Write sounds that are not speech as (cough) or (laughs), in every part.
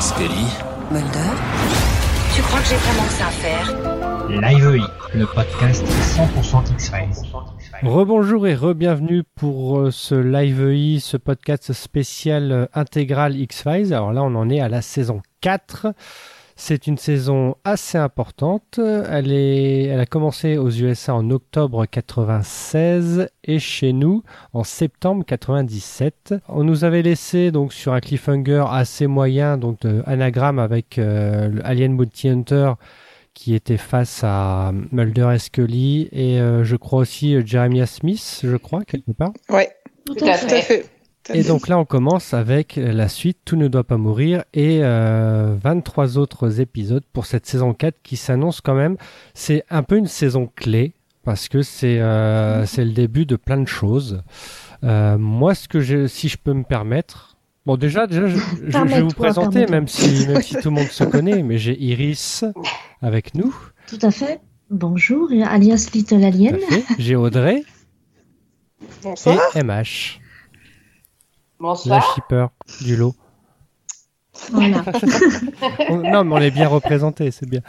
Scully Mulder Tu crois que j'ai vraiment que ça à faire? Live le podcast 100% X-Files. Rebonjour et re-bienvenue pour euh, ce Live EI, ce podcast spécial euh, intégral X-Files. Alors là, on en est à la saison 4. C'est une saison assez importante. Elle, est, elle a commencé aux USA en octobre 96 et chez nous en septembre 97. On nous avait laissé donc sur un cliffhanger assez moyen, donc de anagramme avec euh, Alien Bounty Hunter qui était face à Mulder et Scully et euh, je crois aussi euh, Jeremiah Smith, je crois quelque part. Ouais, Tout tout à fait. Et donc là, on commence avec la suite Tout ne doit pas mourir et euh, 23 autres épisodes pour cette saison 4 qui s'annonce quand même. C'est un peu une saison clé parce que c'est euh, c'est le début de plein de choses. Euh, moi, ce que je, si je peux me permettre, bon déjà, déjà, je, je- je vais vous présenter, même si même si tout le monde se (laughs) connaît, mais j'ai Iris avec nous. Tout à fait. Bonjour, alias Little Alien. J'ai Audrey Bonsoir. et MH, la shipper du lot. Voilà. (laughs) Non, mais on est bien représenté, c'est bien.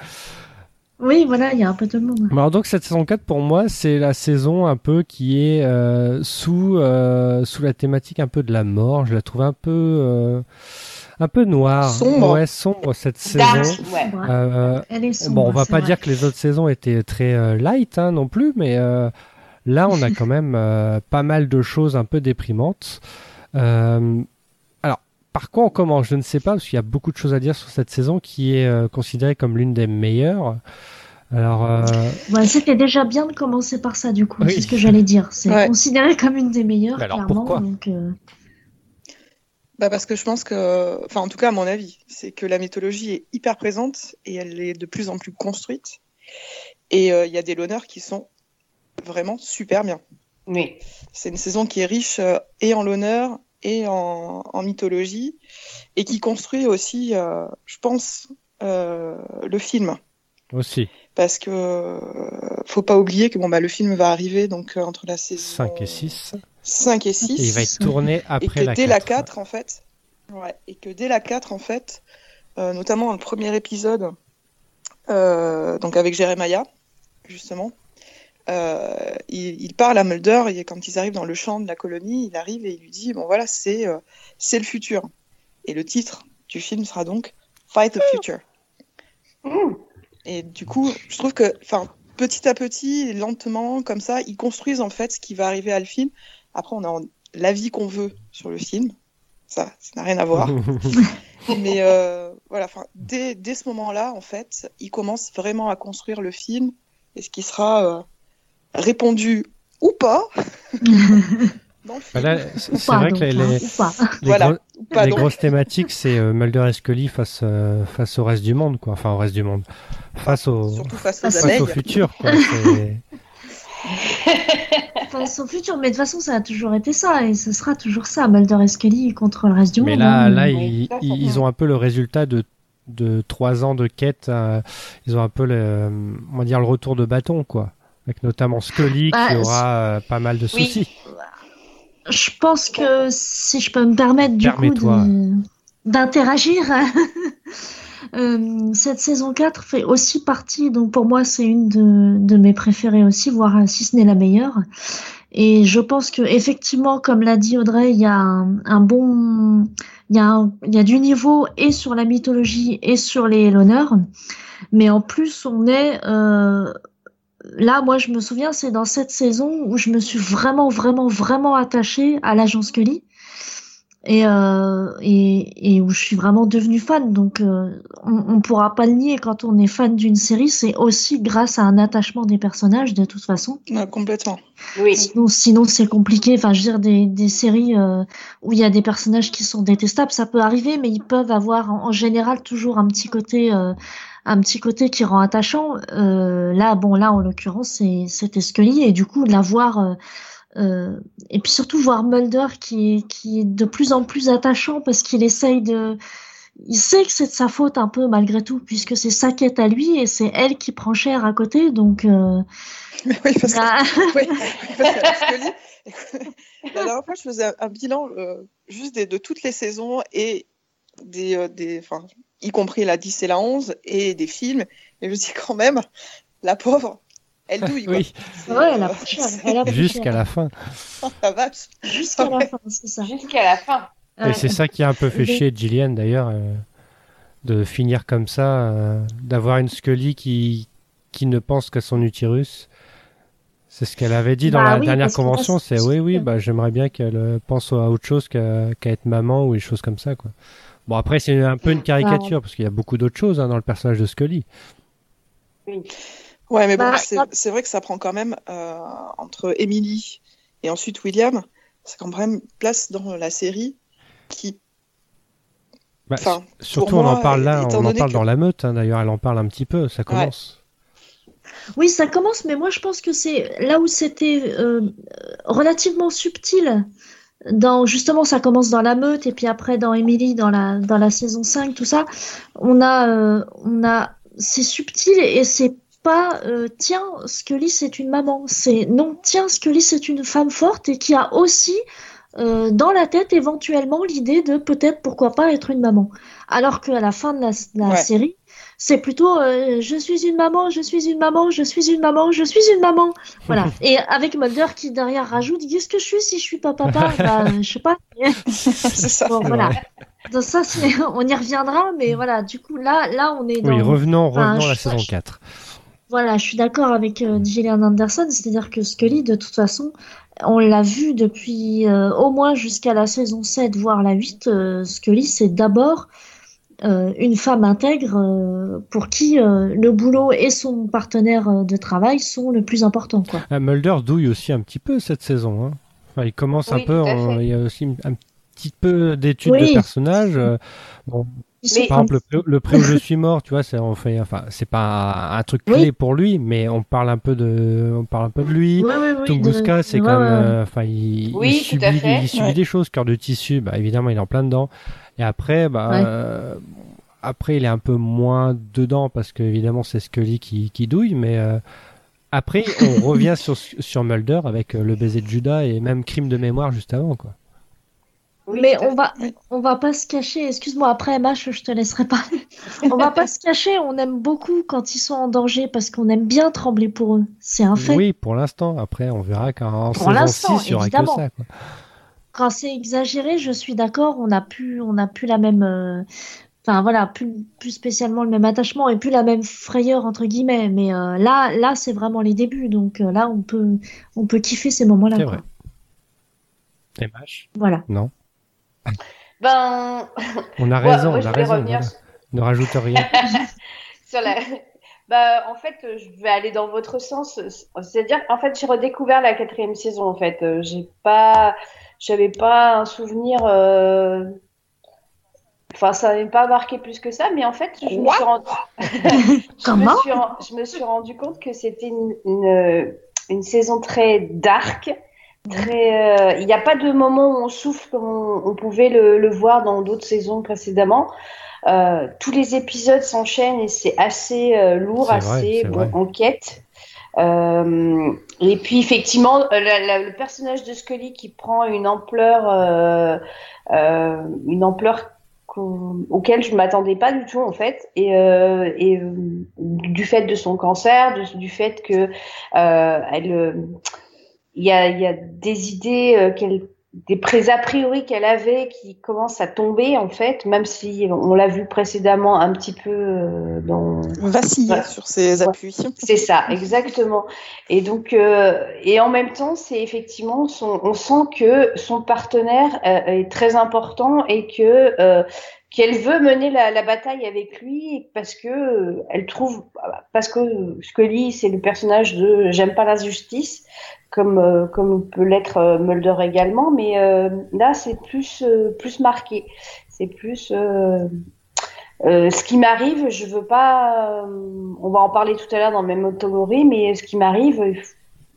Oui, voilà, il y a un peu tout le monde. Alors donc cette saison 4 pour moi c'est la saison un peu qui est euh, sous euh, sous la thématique un peu de la mort. Je la trouve un peu euh, un peu noire. Sombre. Ouais sombre cette Dark, saison. ouais. Euh, Elle est sombre, bon on va pas vrai. dire que les autres saisons étaient très euh, light hein, non plus, mais euh, là on a quand même euh, pas mal de choses un peu déprimantes. Euh, alors par quoi on commence? Je ne sais pas parce qu'il y a beaucoup de choses à dire sur cette saison qui est euh, considérée comme l'une des meilleures. Alors euh, Ouais, C'était déjà bien de commencer par ça, du coup. Oui. C'est ce que j'allais dire. C'est Ouais. considéré comme une des meilleures, Mais alors, clairement. pourquoi? donc, euh, Bah parce que je pense que, enfin en tout cas à mon avis, c'est que la mythologie est hyper présente et elle est de plus en plus construite. Et euh, il y a des l'honneur qui sont vraiment super bien. Oui. C'est une saison qui est riche euh, et en l'honneur et en, en mythologie et qui construit aussi, euh, je pense, euh, le film. aussi. Parce que euh, faut pas oublier que bon bah le film va arriver donc euh, entre la saison 5 et 6. 5 et Et 6. il va être tourné et après que la dès 4. la 4 en fait ouais, et que dès la 4 en fait euh, notamment dans le premier épisode euh, donc avec Jeremiah justement euh, il, il parle à Mulder et quand ils arrivent dans le champ de la colonie il arrive et il lui dit bon voilà c'est euh, c'est le futur. Et le titre du film sera donc Fight the Future. Mmh. et du coup je trouve que enfin petit à petit lentement comme ça ils construisent en fait ce qui va arriver à le film. Après on a l'avis qu'on veut sur le film. Ça ça n'a rien à voir. (laughs) Mais euh, voilà, enfin, dès, dès ce moment-là, en fait, il commence vraiment à construire le film et ce qui sera euh, répondu ou pas (laughs) Bah c'est vrai donc, que les, hein, les- pas. les Voilà. gros- grosses thématiques, c'est euh, Mulder et Scully face, euh, face au reste du monde, quoi. Enfin, au reste du monde. Face au, face aux Face face au futur, quoi. C'est- (laughs) Enfin, son futur, mais de toute façon, ça a toujours été ça, et ce sera toujours ça, Mulder et Scully contre le reste du Mais monde. là, hein. là, ils, ont un peu le résultat de de trois ans de quête. euh, ils ont un peu le, on va dire le retour de bâton, quoi. Avec notamment Scully qui Bah, aura euh, pas mal de Oui. soucis. Je pense que si je peux me permettre du coup d'interagir, (laughs) euh, cette saison 4 fait aussi partie, donc pour moi c'est une de, de mes préférées aussi, voire euh, si ce n'est la meilleure. Et je pense que effectivement, comme l'a dit Audrey, il y a un, un bon, il y a, un- il y a du niveau et sur la mythologie et sur les l'honneur, mais en plus on est euh, là, moi, je me souviens, c'est dans cette saison où je me suis vraiment, vraiment, vraiment attachée à l'agent Scully et, euh, et, et où je suis vraiment devenue fan. Donc, euh, on, on pourra pas le nier quand on est fan d'une série, c'est aussi grâce à un attachement des personnages, de toute façon. Ouais, complètement. Oui. Sinon, sinon c'est compliqué. Enfin, je veux dire, des, des séries euh, où il y a des personnages qui sont détestables, ça peut arriver, mais ils peuvent avoir en, en général toujours un petit côté, euh, un petit côté qui rend attachant. Euh, là, bon, là, en l'occurrence, c'est c'était Scully, et du coup, de la voir. euh, euh, et puis surtout voir Mulder qui est, qui est de plus en plus attachant parce qu'il essaye de, il sait que c'est de sa faute un peu malgré tout puisque c'est sa quête à lui et c'est elle qui prend cher à côté donc euh, oui, parce que, ah, (laughs) oui, parce que Scully- (laughs) la dernière fois, je faisais un, bilan juste des- de toutes les saisons et des, des, enfin, y compris la 10 et la 11 et des films. Et je me dis quand même, la pauvre, elle douille. Quoi. Oui, C'est, Ouais, elle a euh, jusqu'à la fin. la vache. Jusqu'à la fin, c'est ça. Jusqu'à la fin. Et Ouais. c'est ça qui a un peu fait chier Gillian d'ailleurs, euh, de finir comme ça, euh, d'avoir une Scully qui, qui ne pense qu'à son utérus. C'est ce qu'elle avait dit dans Bah la oui, dernière convention, c'est oui, oui, bah, j'aimerais bien qu'elle pense à autre chose qu'à qu'à être maman ou des choses comme ça. Quoi. Bon, après, c'est un peu une caricature, parce qu'il y a beaucoup d'autres choses hein, dans le personnage de Scully. Ouais, mais bon, Bah, c'est ça- c'est vrai que ça prend quand même euh, entre Emily et ensuite William, c'est quand même place dans la série qui, Bah, enfin, Surtout, on en parle là, on en parle que- dans la meute, hein, d'ailleurs, elle en parle un petit peu, ça commence. Oui, ça commence, mais moi je pense que c'est là où c'était euh, relativement subtil. Dans, justement, ça commence dans la meute et puis après dans Emily, dans la, dans la saison 5, tout ça. On a, euh, on a, c'est subtil et c'est pas, euh, tiens, Scully c'est une maman. C'est, non, tiens, Scully c'est une femme forte et qui a aussi, euh, dans la tête éventuellement l'idée de peut-être pourquoi pas être une maman. Alors qu'à la fin de la, de la Ouais. série, c'est plutôt euh, je suis une maman, je suis une maman, je suis une maman, je suis une maman. Voilà. (laughs) Et avec Mulder qui derrière rajoute qu'est-ce que je suis si je suis pas papa? (laughs) Bah, je sais pas. ça. Bon, voilà. Donc ça, (laughs) on y reviendra, mais voilà. Du coup, là, là, on est dans. Oui, revenons, Enfin, revenons à la je- saison je- 4. Voilà, je suis d'accord avec euh, Gillian Anderson, c'est-à-dire que Scully, de toute façon, on l'a vu depuis euh, au moins jusqu'à la saison 7, voire la 8, euh, Scully, c'est d'abord euh, une femme intègre euh, pour qui euh, le boulot et son partenaire de travail sont le plus important. Quoi. Ah, Mulder douille aussi un petit peu cette saison. hein. Enfin, il commence un Oui, peu, en- il y a aussi un petit peu d'études Oui. de personnages. euh, bon, sont par exemple, le, le pré où je (laughs) suis mort, tu vois, c'est on fait, enfin, c'est pas un, truc Oui. clé pour lui, mais on parle un peu de, on parle un peu de lui. Ouais, oui, Tunguska, de- c'est ouais, quand même, ouais. enfin, il, Oui, il tout subit, à fait. il subit Ouais. des choses. Cœur de tissu, bah évidemment, il est en plein dedans. Et après, bah, Ouais. euh, après, il est un peu moins dedans parce que évidemment, c'est Scully qui, qui douille, mais euh, après, on (laughs) revient sur sur Mulder avec euh, le baiser de Judas et même crime de mémoire juste avant, quoi. Mais on va, on va pas se cacher. Excuse-moi, après MH, je te laisserai parler. on va pas se cacher. On aime beaucoup quand ils sont en danger parce qu'on aime bien trembler pour eux. C'est un fait. Oui, pour l'instant. Après, on verra qu'en saison l'instant, 6, il y aura que ça. Quoi. Quand c'est exagéré, je suis d'accord. On n'a plus, on n'a plus la même, euh, enfin voilà, plus, plus spécialement le même attachement et plus la même frayeur entre guillemets. Mais euh, là, là, c'est vraiment les débuts. Donc euh, là, on peut, on peut kiffer ces moments-là. C'est vrai. MH Voilà. Non. (laughs) Ben, On a raison, on a raison. voilà. Ne rajoute rien. (laughs) sur la. Bah, en fait, je vais aller dans votre sens. C'est-à-dire, en fait, j'ai redécouvert la quatrième saison. En fait, j'ai pas, j'avais pas un souvenir. euh, Enfin, ça n'avait pas marqué plus que ça, mais en fait, je me suis rendu. (laughs) je, (laughs) Comment? me suis ren- je me suis rendu compte que c'était une, une, une saison très dark. Très, euh, il n'y a pas de moment où on souffle comme on, on pouvait le, le voir dans d'autres saisons précédemment. Euh, tous les épisodes s'enchaînent et c'est assez euh, lourd, vrai, assez c'est bon, vrai. enquête. Euh, et puis effectivement, euh, le personnage de Scully qui prend une ampleur, euh, une ampleur auquel je m'attendais pas du tout en fait, et, du fait de son cancer, du fait que il y a, des idées qu'elle des pré a priori qu'elle avait qui commencent à tomber en fait, même si on l'a vu précédemment un petit peu euh, dans Vaciller Ouais. sur ses appuis. (laughs) c'est ça, exactement. Et donc, euh, et en même temps, c'est effectivement, son, on sent que son partenaire euh, est très important et que euh, qu'elle veut mener la, la bataille avec lui parce que euh, elle trouve, parce que Scully, c'est le personnage de j'aime pas la justice, comme euh, comme peut l'être euh, Mulder également, mais euh, là, c'est plus euh, plus marqué, c'est plus euh, euh, ce qui m'arrive, je veux pas. euh, on va en parler tout à l'heure dans le même Otomori, mais ce qui m'arrive,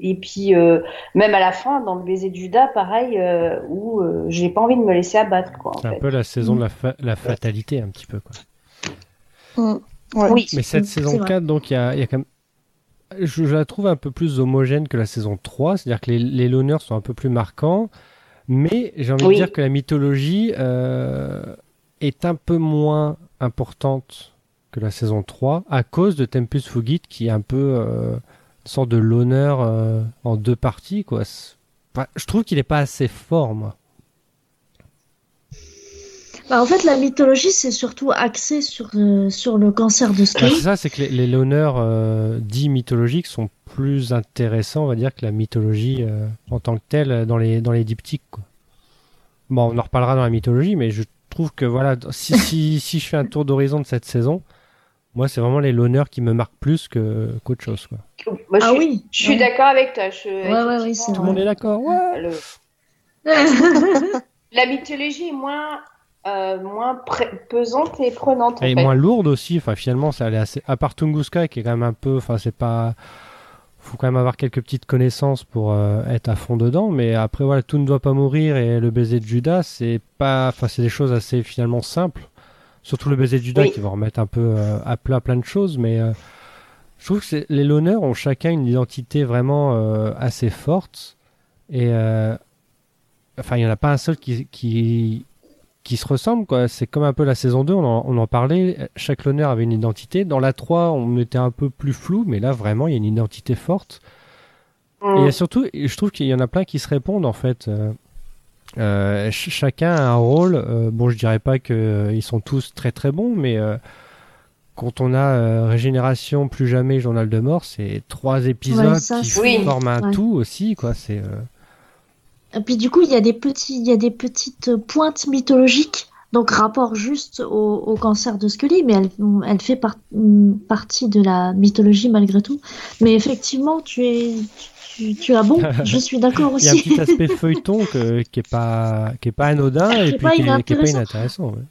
et puis euh, même à la fin, dans le baiser de Judas, pareil, euh, où euh, j'ai pas envie de me laisser abattre, C'est un fait. peu la saison de la, fa- la fatalité, un petit peu. Quoi. Ouais. Oui. Mais cette C'est saison vrai. 4, donc, il y a, il y a quand même. Je, je la trouve un peu plus homogène que la saison 3, c'est-à-dire que les, les loners sont un peu plus marquants, mais j'ai envie Oui. de dire que la mythologie euh, est un peu moins importante que la saison 3 à cause de Tempus Fugit qui est un peu euh, une sorte de l'honneur euh, en deux parties quoi. Enfin, je trouve qu'il est pas assez fort moi. Bah, en fait, la mythologie, c'est surtout axé sur, euh, sur le cancer de Bah, Scully. c'est ça, c'est que les, les l'honneur euh, dits mythologiques sont plus intéressants, on va dire, que la mythologie euh, en tant que telle dans les dans les diptyques. Quoi. Bon, on en reparlera dans la mythologie, mais je trouve que voilà, si si, (laughs) si je fais un tour d'horizon de cette saison, moi c'est vraiment les l'honneur qui me marquent plus que qu'autre chose. Quoi. Moi, je ah suis, oui. je suis ouais. d'accord avec toi. Je, Ouais, ouais, oui, c'est Tout le monde est d'accord. Ouais. le- (laughs) la mythologie est moins, euh, moins pesante et prenante. en Et fait. moins lourde aussi. Enfin, finalement, ça allait assez. À part Tunguska, qui est quand même un peu. Enfin, c'est pas. Faut quand même avoir quelques petites connaissances pour euh, être à fond dedans. Mais après, voilà, tout ne doit pas mourir et le baiser de Judas, c'est pas. Enfin, c'est des choses assez finalement simples. Surtout le baiser de Judas Oui. qui va remettre un peu euh, à plat plein de choses. Mais je trouve que les Loners ont chacun une identité vraiment assez forte. Et. Enfin, il n'y en a pas un seul qui, qui, qui se ressemblent quoi. C'est comme un peu la saison 2, on en, on en parlait, chaque l'honneur avait une identité. Dans la 3, on était un peu plus flou, mais là vraiment, il y a une identité forte. Mm. Et il y a surtout, je trouve qu'il y en a plein qui se répondent en fait. Euh, euh, ch- chacun a un rôle. euh, bon, je dirais pas qu'ils sont tous très très bons, mais euh, quand on a euh, Régénération, plus jamais Journal de mort, c'est trois épisodes Ouais, ça, qui Oui. forment un Ouais. tout aussi, quoi. C'est euh, Et puis du coup, il y a des petits, il y a des petites pointes mythologiques, donc rapport juste au, au cancer de Scully, mais elle, elle fait par- partie de la mythologie malgré tout. Mais effectivement, tu es, tu, tu as bon, (laughs) je suis d'accord Il y a un aussi. petit aspect (laughs) feuilleton que- qui est pas qui est pas anodin Qui et puis qui est, qui est pas inintéressant. ouais.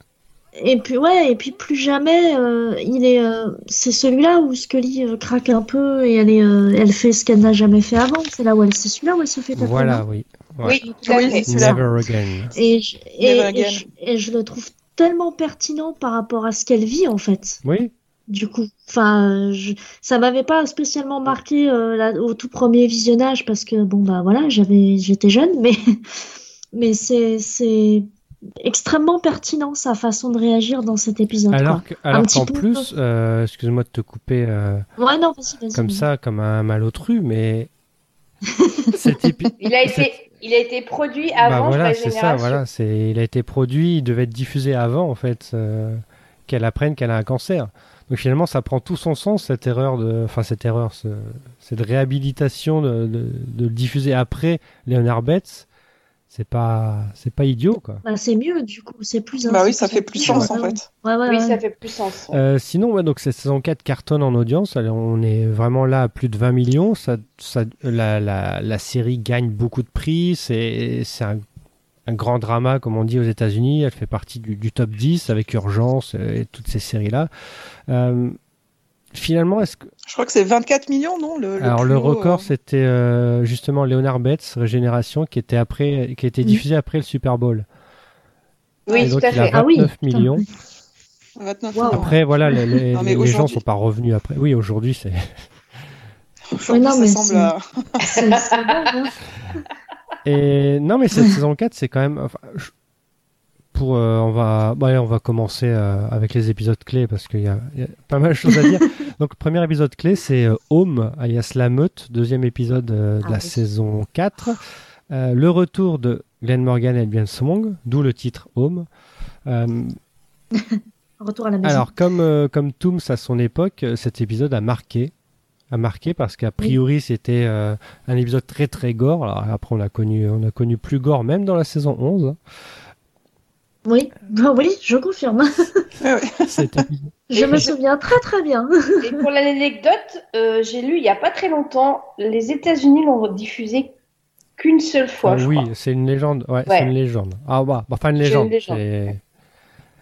Et puis ouais, et puis plus jamais, euh, il est, euh, c'est celui-là où Scully euh, craque un peu et elle est, elle fait ce qu'elle n'a jamais fait avant. C'est là où elle, c'est celui-là où elle se fait. Voilà, oui. Ouais. Oui, Oui, fait. c'est ça. Never again. Et je, et, Never et again. je, et je le trouve tellement pertinent par rapport à ce qu'elle vit en fait. Oui, Du coup, enfin, je, ça m'avait pas spécialement marqué euh, au tout premier visionnage parce que bon bah voilà, j'avais, j'étais jeune, mais (laughs) mais c'est c'est extrêmement pertinent sa façon de réagir dans cet épisode. alors que- alors petit qu'en peu. plus, euh, excuse-moi de te couper euh, quoi. Ouais non, vas-y, vas-y. comme vas-y. ça, comme un malotru, mais cet épi- (laughs) Il a été, il a été produit avant bah voilà, c'est ça, voilà, c'est il a été produit, il devait être diffusé avant en fait, euh, qu'elle apprenne qu'elle a un cancer. Donc finalement, ça prend tout son sens cette erreur de, enfin cette erreur, ce- cette réhabilitation de, de, de le diffuser après Leonard Betts. C'est pas, c'est pas idiot quoi. Bah, c'est mieux du coup, c'est plus. Bah oui, ça fait plus sens en fait. Ouais, ouais, Oui, ouais. ça fait plus sens. Euh, sinon, ouais, donc cette saison 4 cartonne en audience. Alors, on est vraiment là à plus de 20 millions. Ça, ça, la, la, la série gagne beaucoup de prix. C'est c'est un, un grand drama, comme on dit aux États-Unis. Elle fait partie du, du top 10 avec Urgence et toutes ces séries-là. Euh, finalement, est-ce que. Je crois que c'est 24 millions, non le, le Alors, le record, euh, c'était euh, justement Leonard Betts, Régénération, qui était, après, qui était Mm. diffusé après le Super Bowl. Oui, et tout donc, à il a fait. 29 Ah oui, millions. oui. 29 Wow. millions. Après, voilà, les, les- Non, mais les gens aujourd'hui- sont pas revenus après. Oui, aujourd'hui, c'est. (laughs) Aujourd'hui, non, ça mais semble. (laughs) c'est dingue, hein. Et non, mais cette saison 4, c'est quand même. enfin, je- pour, euh, on va, bah, allez, on va commencer euh, avec les épisodes clés parce qu'il y a pas mal de choses à dire. (laughs) Donc, premier épisode clé, c'est euh, Home, alias La Meute, deuxième épisode euh, de Ah la oui. saison 4. Euh, le retour de Glenn Morgan et Bien Song, d'où le titre Home. Euh, (laughs) Retour à la maison. alors, comme, euh, comme Tooms à son époque, cet épisode a marqué. A marqué parce qu'a priori, c'était euh, un épisode très très gore. Alors, après, on a connu, on a connu plus gore même dans la saison 11. hein. Oui, (laughs) oui, je confirme. Cet épisode. Je me souviens très très bien. Et pour l'anecdote, euh, j'ai lu il y a pas très longtemps, les États-Unis l'ont diffusé qu'une seule fois. Ah je oui, c'est une légende. Ouais, Ouais. c'est une légende. Ah bah, enfin une une légende. c'est-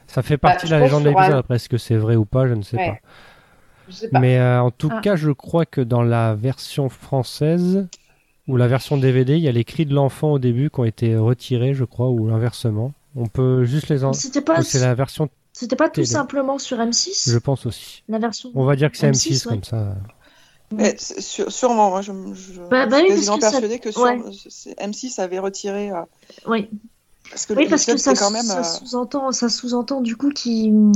Ça fait partie je de la légende de l'épisode. Après, est-ce que c'est vrai ou pas, je ne sais Ouais. pas. Je sais pas. Mais euh, en tout Ah. cas, je crois que dans la version française ou la version DVD, il y a les cris de l'enfant au début qui ont été retirés, je crois, ou inversement. On peut juste les en... C'était pas, c'est la version, c'était pas tout télé. simplement sur M6, je pense aussi. la version. On va dire que c'est M6, M6, ouais. comme ça. Mais sûrement, moi je, je Bah- bah je oui, suis parce que ça- que sur, ouais. c'est- M6 avait retiré. euh, Oui. Parce que Oui, parce que ça, c'est quand même. ça euh, sous-entend, ça sous-entend du coup qu'ils,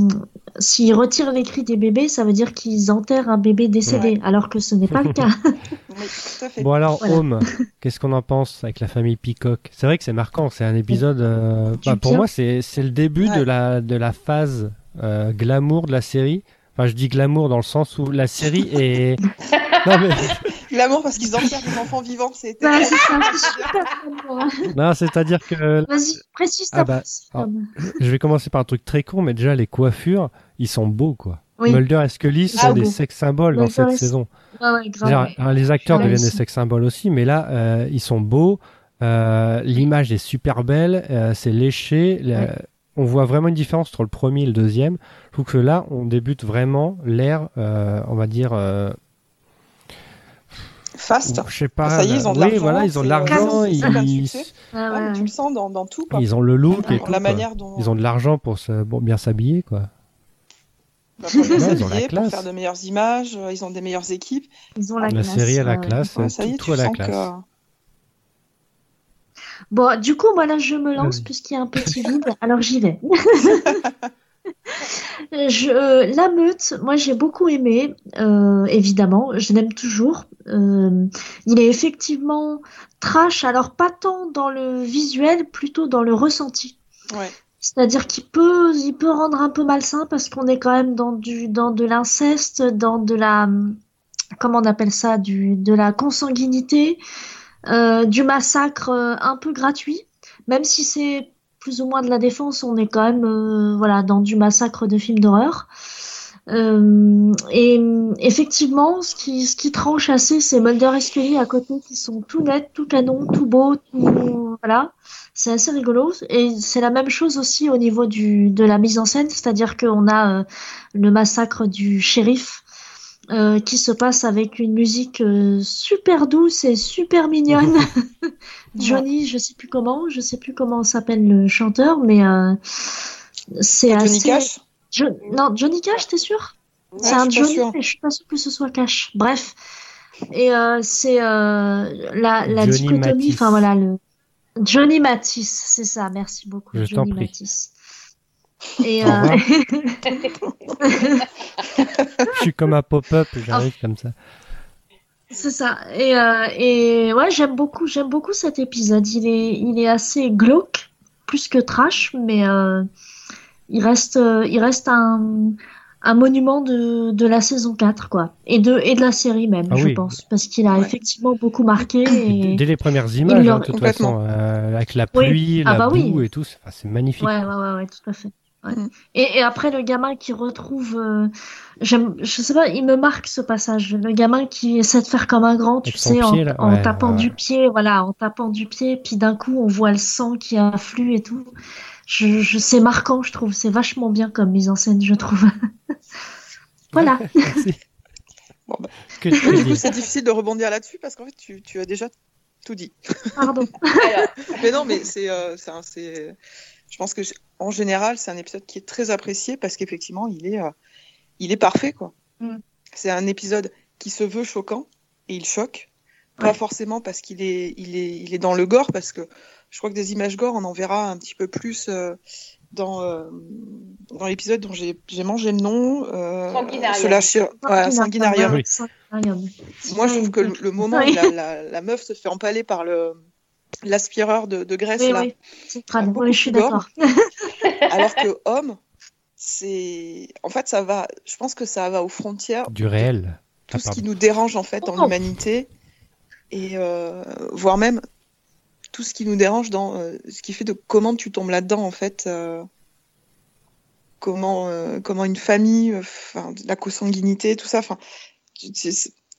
s'ils retirent les cris des bébés, ça veut dire qu'ils enterrent un bébé décédé, alors que ce n'est pas le cas. (laughs) oui, tout à fait. Bon alors, Voilà. Home, (laughs) qu'est-ce qu'on en pense avec la famille Peacock? C'est vrai que c'est marquant, c'est un épisode... euh, bah, pour moi, c'est c'est le début de, la, de la phase euh, glamour de la série. Enfin, je dis glamour dans le sens où la série est... (laughs) non, mais... L'amour parce qu'ils enterrent des enfants vivants, c'est. Bah, non, c'est-à-dire que Vas-y, précise ta Ah bah, alors, je vais commencer par un truc très con, mais déjà les coiffures, ils sont beaux quoi. Oui. Mulder et Scully sont Ah, des beau. sex symboles dans cette et- saison. Ouais, grave. Alors, les acteurs deviennent des sont- sex symboles aussi, mais là, euh, ils sont beaux. euh, L'image est super belle, euh, c'est léché. la- Ouais. On voit vraiment une différence entre le premier et le deuxième. Je trouve que là, on débute vraiment l'ère, euh, on va dire, Fast. je sais pas. Ça y est, ils ont de oui, l'argent, voilà, ils ont de l'argent, ils, succès. Ouais, Ouais, tu le sens dans, dans tout. Quoi. ils ont le look et tout. la quoi. manière dont. Ils ont de l'argent pour, se, pour bien s'habiller, quoi. bah, pour (laughs) Ouais, ils ont la s'habiller, pour faire de meilleures images, euh, ils ont des meilleures équipes. Ils ont la, La classe, série à la ouais. classe, Ouais, ça y est, tout, tu tout à la classe. que. Bon, du coup, moi là, je me lance puisqu'il y a un petit vide, alors j'y vais. (laughs) (laughs) (laughs) je, euh, la meute, moi j'ai beaucoup aimé, euh, évidemment, je l'aime toujours. Euh, il est effectivement trash, alors pas tant dans le visuel, plutôt dans le ressenti. Ouais. C'est-à-dire qu'il peut, il peut rendre un peu malsain parce qu'on est quand même dans du, dans de l'inceste, dans de la, comment on appelle ça, du, de la consanguinité, euh, du massacre un peu gratuit. Même si c'est plus ou moins de la défense, on est quand même, euh, voilà, dans du massacre de films d'horreur. Euh, et effectivement, ce qui, ce qui tranche assez, c'est Mulder et Scully à côté qui sont tout nets, tout canon, tout beau, tout, voilà. C'est assez rigolo. Et c'est la même chose aussi au niveau du, de la mise en scène, c'est-à-dire qu'on a euh, le massacre du shérif euh, qui se passe avec une musique euh, super douce et super mignonne. (laughs) (laughs) Johnny, je sais plus comment, je sais plus comment s'appelle le chanteur, mais euh, c'est Johnny assez. Cash Jo- Non, Johnny Cash, t'es sûr? Ouais, C'est un Johnny, mais je suis pas sûre que ce soit Cash. Bref. Et euh, c'est euh, la, la Johnny dichotomie, Matisse. enfin voilà, le Johnny Matisse, c'est ça, merci beaucoup, Je Johnny prie. Matisse. Et euh, Je suis comme un pop-up, j'arrive comme ça. c'est ça. Et, euh, et ouais, j'aime beaucoup, j'aime beaucoup cet épisode. Il est, il est assez glauque, plus que trash, mais euh, il reste, euh, il reste un, un monument de, de la saison 4, quoi. Et de, et de la série même, Ah je oui. pense. Parce qu'il a Ouais. effectivement beaucoup marqué. Et. Dès les premières images, hein, de toute façon, euh, avec la Oui. pluie, Ah la bah boue oui. et tout, c'est magnifique. Ouais, ouais, ouais, ouais, tout à fait. Ouais. Mm. Et, et après, le gamin qui retrouve. euh, j'aime, je sais pas, il me marque ce passage. Le gamin qui essaie de faire comme un grand, tu sais, en, pied, là. en Ouais, tapant ouais, du pied, voilà, en tapant du pied, puis d'un coup, on voit le sang qui afflue et tout. Je, je, c'est marquant, je trouve. C'est vachement bien comme mise en scène, je trouve. (laughs) voilà. (laughs) Bon, bah. Que Du coup, c'est difficile de rebondir là-dessus parce qu'en fait, tu, tu as déjà tout dit. Pardon. (laughs) Mais non, mais c'est, euh, je pense que en général, c'est un épisode qui est très apprécié parce qu'effectivement, il est, euh, il est parfait, quoi. Mm. C'est un épisode qui se veut choquant et il choque. Pas Ouais. forcément parce qu'il est, il est, il est dans le gore, parce que je crois que des images gore, on en verra un petit peu plus euh, dans, euh, dans l'épisode dont j'ai, mangé le nom. Euh, Sanguinarium. ouais, Sanguinarium. Oui. Sanguinarium. Moi, je trouve que le, le moment où la, la, la meuf se fait empaler par le l'aspireur de, de graisse Oui, là, oui. Oui, je suis d'accord. (laughs) alors que (laughs) homme, c'est en fait ça va. Je pense que ça va aux frontières Du réel. tout Ah, ce pardon. qui nous dérange en fait dans Oh. l'humanité et euh, voire même tout ce qui nous dérange dans euh, ce qui fait de comment tu tombes là-dedans en fait. euh, comment euh, comment une famille, euh, enfin la consanguinité, tout ça. Enfin,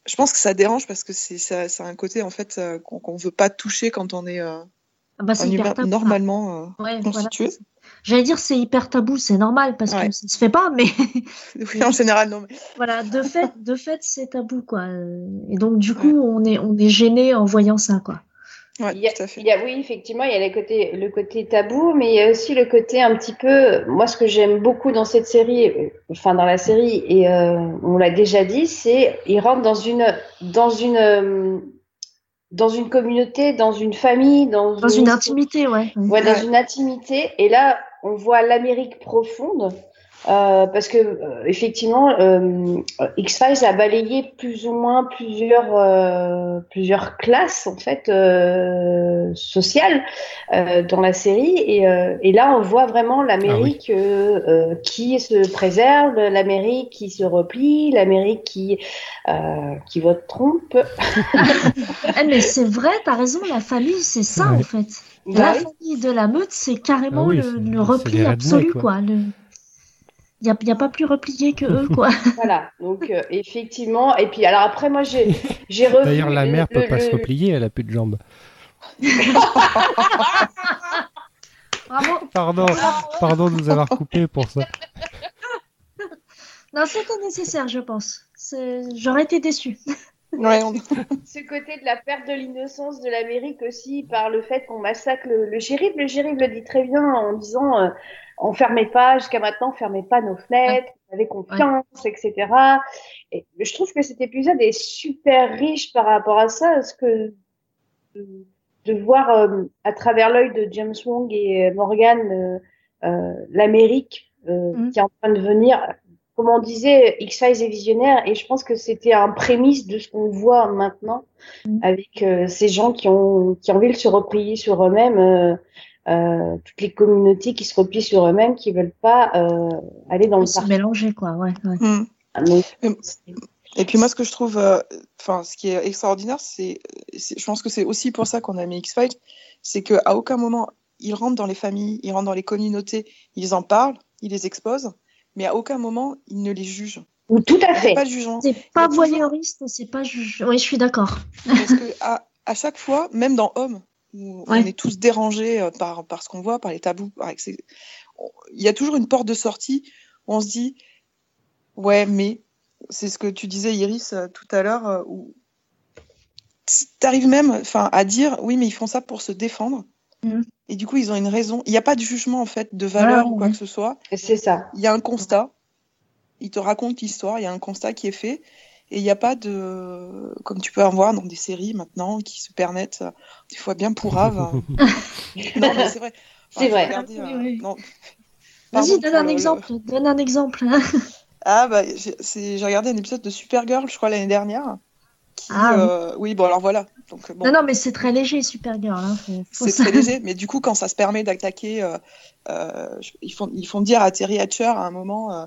je pense que ça dérange parce que c'est ça, ça a un côté en fait euh, qu'on qu'on veut pas toucher quand on est euh, Ah bah, hyper tabou. normalement euh, Ouais, constitué. c'est ça. J'allais dire c'est hyper tabou, c'est normal parce Ouais. que ça se fait pas, mais (laughs) Oui, en général, non. Mais... (laughs) voilà, de fait, de fait, c'est tabou quoi. Et donc du coup, on est on est gêné en voyant ça quoi. Ouais, Il y a- tout à fait. il y a, oui, effectivement, il y a le côté, le côté tabou, mais il y a aussi le côté un petit peu. Moi, ce que j'aime beaucoup dans cette série, euh, enfin dans la série, et euh, on l'a déjà dit, c'est il rentre dans une, dans une, euh, dans une communauté, dans une famille, dans, Dans une intimité, ouais. ouais. Ouais, dans Ouais. une intimité. Et là, on voit l'Amérique profonde. Euh, parce que euh, effectivement, euh, X-Files a balayé plus ou moins plusieurs euh, plusieurs classes en fait euh, sociales euh, dans la série et, euh, et là on voit vraiment l'Amérique euh, euh, qui se préserve, l'Amérique qui se replie, l'Amérique qui euh, qui vote Trump. Eh, mais c'est vrai, t'as raison, la famille, c'est ça Ouais. en fait. Bah La famille de la meute, c'est carrément Ah oui, le, repli absolu, quoi. quoi. Le... Il n'y a, y a pas plus replié que eux, quoi. (laughs) Voilà, donc euh, effectivement. Et puis alors après, moi j'ai j'ai revu. D'ailleurs, la mère le- peut pas le- se replier, elle a plus de jambes. (laughs) Bravo. Pardon, pardon de nous avoir coupé pour ça. Non, c'était nécessaire, je pense. C'est- J'aurais été déçue. Ouais, on- (laughs) Ce côté de la perte de l'innocence de l'Amérique aussi par le fait qu'on massacre le, le shérif. Le shérif le dit très bien en disant euh, on fermait pas jusqu'à maintenant, on fermait pas nos fenêtres, on avait confiance, etc. Et je trouve que cet épisode est super riche par rapport à ça, parce que de, de voir euh, à travers l'œil de James Wong et Morgan euh, euh, l'Amérique euh, Mhm. qui est en train de venir. Comme on disait, X-Files est visionnaire et je pense que c'était un prémisse de ce qu'on voit maintenant Mhm. avec euh, ces gens qui ont, qui ont envie de se replier sur eux-mêmes, euh, toutes les communautés qui se replient sur eux-mêmes, qui veulent pas euh, aller dans le Se parc. mélanger, quoi. Ouais, ouais. Hmm. Donc, Mais- Et puis moi, ce que je trouve, euh, enfin, ce qui est extraordinaire, c'est, je pense que c'est aussi pour ça qu'on a mis X-Files, c'est qu'à aucun moment, ils rentrent dans les familles, ils rentrent dans les communautés, ils en parlent, ils les exposent, mais à aucun moment, ils ne les jugent. ou tout à fait. pas de jugement. C'est pas a toujours- voyeuriste, c'est pas juge. Oui, je suis d'accord. Parce que à, à chaque fois, même dans Homme, où Ouais. on est tous dérangés euh, par, par ce qu'on voit, par les tabous, par excès- il y a toujours une porte de sortie où on se dit, ouais, mais c'est ce que tu disais, Iris, euh, tout à l'heure, euh, où tu arrives même enfin, à dire, oui, mais ils font ça pour se défendre. Mhm. Et du coup, ils ont une raison. Il n'y a pas de jugement, en fait, de valeur ou quoi que ce soit. C'est ça. Il y a un constat. Il te raconte l'histoire, il y a un constat qui est fait. Et il n'y a pas de. Comme tu peux en voir dans des séries maintenant qui se permettent, euh, des fois bien pourraves. (laughs) non, mais c'est vrai. C'est vrai. regardé, euh, Oui, oui. non. Vas-y, donne un le- exemple. Donne un exemple. (laughs) Ah, bah, j'ai c'est- j'ai regardé un épisode de Supergirl, je crois, l'année dernière. Qui, Ah, oui. euh, oui, bon, alors voilà. Donc, bon. Non, non, mais c'est très léger, Supergirl. Hein. Faut, faut C'est ça- très léger, (laughs) mais du coup, quand ça se permet d'attaquer, euh, euh, ils, font, ils font dire à Terry Hatcher à un moment,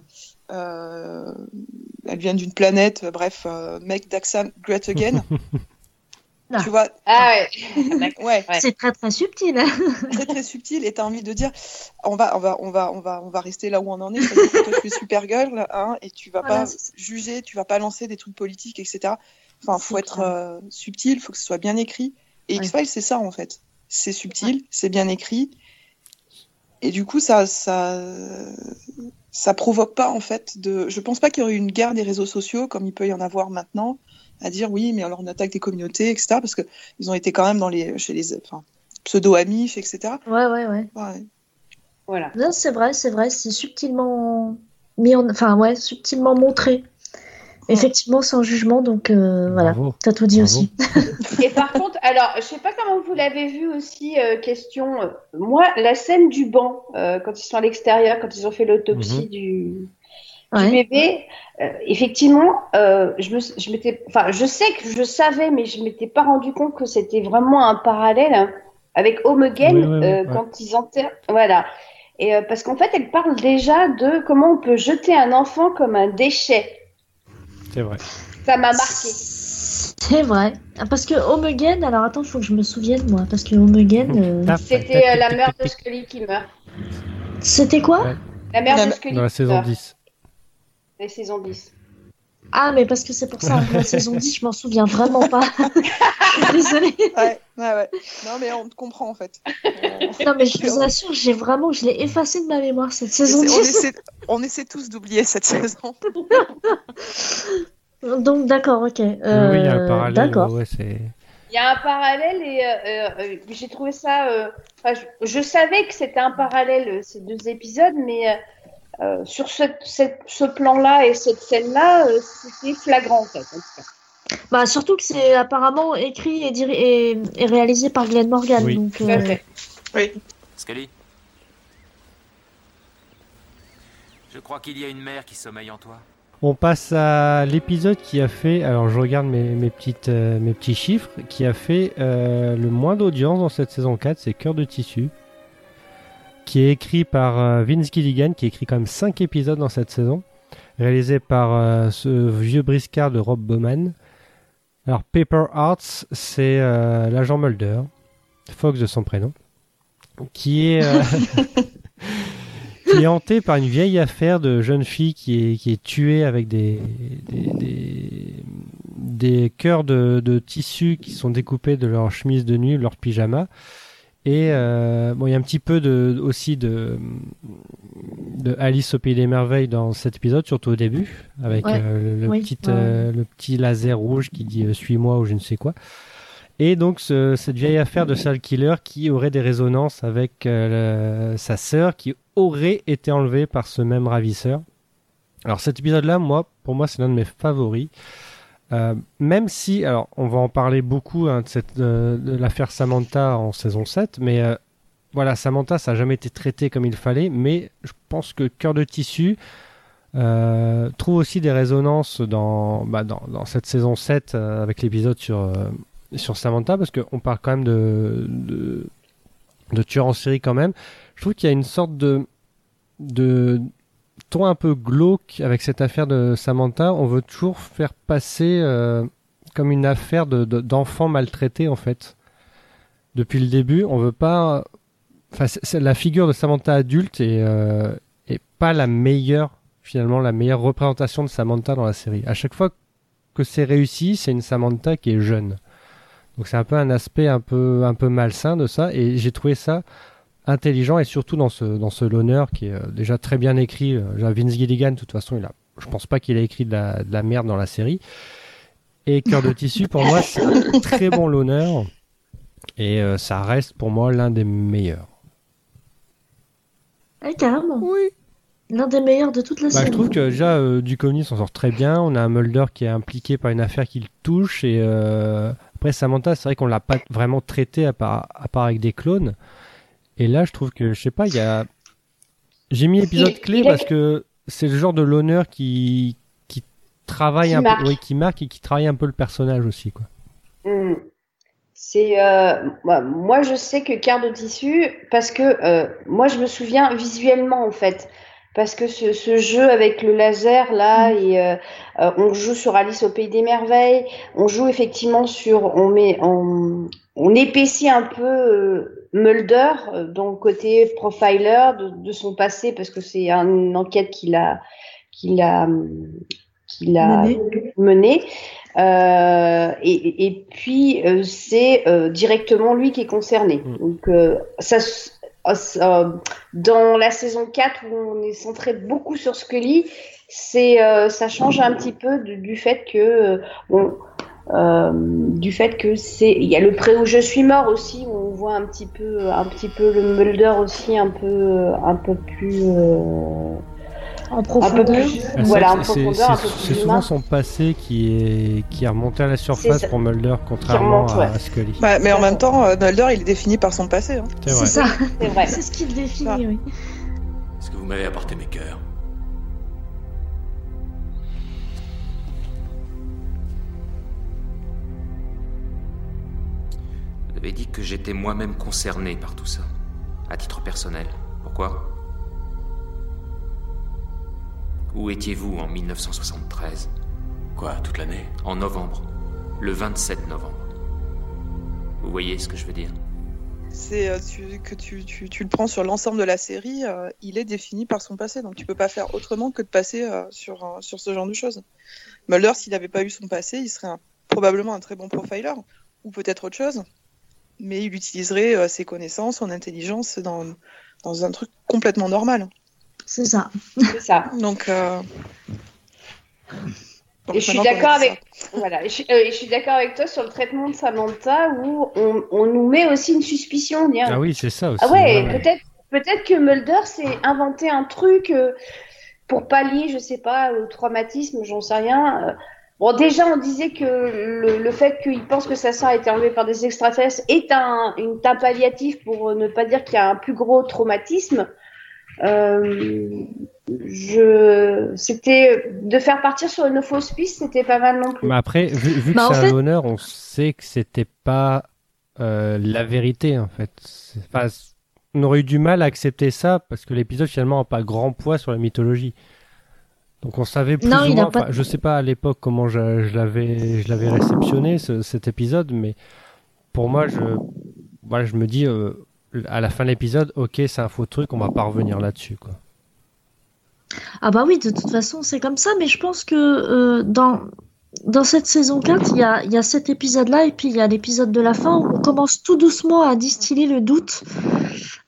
elle vient d'une planète, euh, bref, euh, make Daxam great again. (laughs) Ah. Tu vois, Ah (laughs) ouais. ouais. C'est très très subtil. hein. très très subtil, et t'as envie de dire, on va, on va, on va, on va, on va rester là où on en est. que toi, tu es Supergirl, hein, et tu vas Voilà, pas juger, tu vas pas lancer des trucs politiques, etc. Enfin, faut être euh, subtil, faut que ce soit bien écrit. Et Ouais. X-Files, c'est ça en fait. C'est subtil, c'est bien écrit. Et du coup, ça, ça, ça provoque pas en fait de. Je pense pas qu'il y aurait eu une guerre des réseaux sociaux comme il peut y en avoir maintenant, à dire oui, mais alors on attaque des communautés, etc. Parce que ils ont été quand même dans les, chez les, enfin, pseudo amis, etc. Ouais, ouais, ouais. Ouais. Voilà. C'est vrai, c'est vrai. C'est subtilement mis en... Enfin, ouais, subtilement montré. Effectivement, sans jugement. Donc, euh, voilà. T'as tout dit Bravo. aussi. (laughs) Et par contre, alors, je sais pas comment vous l'avez vu aussi, euh, question. euh, moi, la scène du banc, euh, quand ils sont à l'extérieur, quand ils ont fait l'autopsie Mhm. du, du Ouais. bébé, euh, effectivement, euh, je me, je m'étais, enfin, je sais que je savais, mais je m'étais pas rendu compte que c'était vraiment un parallèle hein, avec Home Again Oui, oui, oui, euh, ouais. quand ils enterrent, voilà. Et euh, parce qu'en fait, elle parle déjà de comment on peut jeter un enfant comme un déchet. C'est vrai. Ça m'a marqué. C'est vrai. Ah, Parce que Home Again, alors attends, il faut que je me souvienne, moi. Parce que Home Again, euh, C'était euh, la mère de Scully qui meurt. c'était quoi? Ouais. La mère La- de Scully Dans la saison meurt. 10. La saison 10. Ah, mais parce que c'est pour ça, la saison 10, je m'en souviens vraiment pas. (laughs) Désolée. Ouais, ouais, ouais. Non, mais on te comprend en fait. On- Non, mais je (laughs) vous assure, j'ai vraiment, je l'ai effacé de ma mémoire cette saison on, 10. essaie, on essaie tous d'oublier cette saison. (laughs) Donc, d'accord, ok. Oui, oui, il y a un Euh, parallèle. D'accord. Ouais, c'est... Il y a un parallèle et euh, euh, j'ai trouvé ça. euh, enfin, je, je savais que c'était un parallèle euh, ces deux épisodes, mais euh, sur ce, plan-là et cette scène-là, euh, c'était flagrant en fait. en tout cas. Bah, surtout que c'est apparemment écrit et, diri- et, et réalisé par Glenn Morgan. Oui. Donc, Tout à euh, fait. Oui. Scully Je crois qu'il y a une mère qui sommeille en toi. On passe à l'épisode qui a fait, alors je regarde mes, mes, petites, euh, mes petits chiffres, qui a fait euh, le moins d'audience dans cette saison 4, c'est Cœur de tissu, qui est écrit par euh, Vince Gilligan, qui écrit quand même 5 épisodes dans cette saison, réalisé par euh, ce vieux briscard de Rob Bowman. Alors Paper Arts, c'est euh, l'agent Mulder, Fox de son prénom, qui est... (laughs) (laughs) qui est hanté par une vieille affaire de jeune fille qui est, qui est tuée avec des, des, des, des cœurs de, de tissu qui sont découpés de leur chemise de nuit, leur pyjama. Et euh, bon, il y a un petit peu de, aussi de, de Alice au pays des merveilles dans cet épisode, surtout au début, avec Ouais. euh, le, le Oui, petit, ouais. euh, le petit laser rouge qui dit euh, suis-moi ou je ne sais quoi. Et donc ce- cette vieille affaire de serial killer qui aurait des résonances avec euh, le- sa sœur qui aurait été enlevée par ce même ravisseur. Alors cet épisode-là, moi, pour moi, c'est l'un de mes favoris. Euh, même si, alors, on va en parler beaucoup hein, de, cette, euh, de l'affaire Samantha en saison 7, mais euh, voilà, Samantha, ça n'a jamais été traité comme il fallait, mais je pense que Cœur de tissu euh, trouve aussi des résonances dans, bah, dans, dans cette saison 7 euh, avec l'épisode sur, sur Samantha, parce qu'on parle quand même de, de, de tueur en série quand même. Je trouve qu'il y a une sorte de, de ton un peu glauque avec cette affaire de Samantha. On veut toujours faire passer euh, comme une affaire de, de- en fait. Depuis le début, on veut pas. Enfin, la figure de Samantha adulte est, euh, est pas la meilleure finalement la meilleure représentation de Samantha dans la série. À chaque fois que c'est réussi, c'est une Samantha qui est jeune. Donc c'est un peu un aspect un peu un peu malsain de ça et j'ai trouvé ça intelligent et surtout dans ce dans ce loner qui est euh, déjà très bien écrit. Euh, Vince Gilligan, de toute façon, il a, je pense pas qu'il a écrit de la, de la merde dans la série. Et Cœur de tissu, pour moi, c'est un très bon loner et euh, ça reste pour moi l'un des meilleurs. ouais, carrément. Oui. L'un des meilleurs de toute la Bah, je série. trouve que déjà euh, Duchovny s'en sort très bien. On a un Mulder qui est impliqué par une affaire qui le touche et euh, après Samantha, c'est vrai qu'on l'a pas vraiment traité à part à part avec des clones. Et là, je trouve que je sais pas, il y a j'ai mis épisode Il- clé il a- parce que c'est le genre de l'honneur qui qui travaille Qui un marque. peu, oui, qui marque et qui travaille un peu le personnage aussi quoi. Hmm. C'est euh, moi, moi, je sais que quart de tissu parce que euh, moi je me souviens visuellement en fait parce que ce, ce jeu avec le laser là et euh, euh, on joue sur Alice au pays des merveilles, on joue effectivement sur on met on, on épaissit un peu euh, Mulder euh, dans le côté profiler de, de son passé parce que c'est un- une enquête qu'il a qu'il a qu'il a Menée. menée. Euh, et, puis euh, c'est euh, directement lui qui est concerné. Mm. Donc euh, ça, euh, ça, dans la saison 4 où on est centré beaucoup sur Scully, c'est euh, ça change un petit peu du, du fait que euh, on- euh, du fait que c'est il y a le pré où je suis mort aussi où on voit un petit peu un petit peu le Mulder aussi un peu un peu plus euh, En un peu profondeur. plus voilà en c'est- profondeur souvent humain. son passé qui est qui est remonté à la surface pour Mulder contrairement remonte, à, ouais. à Scully. Bah, mais en même temps, euh, Mulder, il est défini par son passé. hein. C'est ça. c'est vrai (laughs) C'est ce qu'il définit, Ah. oui. Est-ce que vous m'avez apporté mes cœurs? Avez dit que j'étais moi-même concerné par tout ça, à titre personnel. Pourquoi? Où étiez-vous en 1973 Quoi, toute l'année? En novembre. Le 27 novembre. Vous voyez ce que je veux dire? C'est euh, tu- que tu, tu, tu le prends sur l'ensemble de la série, euh, il est défini par son passé, donc tu peux pas faire autrement que de passer euh, sur, euh, sur ce genre de choses. Mulder, s'il n'avait pas eu son passé, il serait un- probablement un très bon profiler, ou peut-être autre chose, mais il utiliserait euh, ses connaissances, son intelligence dans, dans un truc complètement normal. C'est ça. c'est ça Donc, euh, donc Et je suis d'accord avec voilà, je, suis- euh, je suis d'accord avec toi sur le traitement de Samantha où on, on nous met aussi une suspicion. Ah oui, c'est ça aussi. ah ouais, ouais. peut-être peut-être que Mulder s'est inventé un truc euh, pour pallier, je sais pas, au traumatisme, j'en sais rien. Bon, déjà, on disait que le, le fait qu'il pense que sa sœur a été enlevée par des extraterrestres est un, une, un palliatif pour ne pas dire qu'il y a un plus gros traumatisme. Euh, je, c'était de faire partir sur une fausse piste, c'était pas mal non plus. Mais après, vu, vu que Bah, c'est fait- un honneur, on sait que c'était pas euh, la vérité en fait. Enfin, on aurait eu du mal à accepter ça parce que l'épisode finalement n'a pas grand poids sur la mythologie. Donc on savait plus Non, ou moins. pas- Je sais pas à l'époque comment je, je l'avais, je l'avais réceptionné ce- cet épisode, mais pour moi, je, voilà, je me dis euh, à la fin de l'épisode, ok, c'est un faux truc, on va pas revenir là-dessus quoi. Ah bah oui, de toute façon, c'est comme ça, mais je pense que euh, dans, dans cette saison 4, il y a, il y a cet épisode-là, et puis il y a l'épisode de la fin où on commence tout doucement à distiller le doute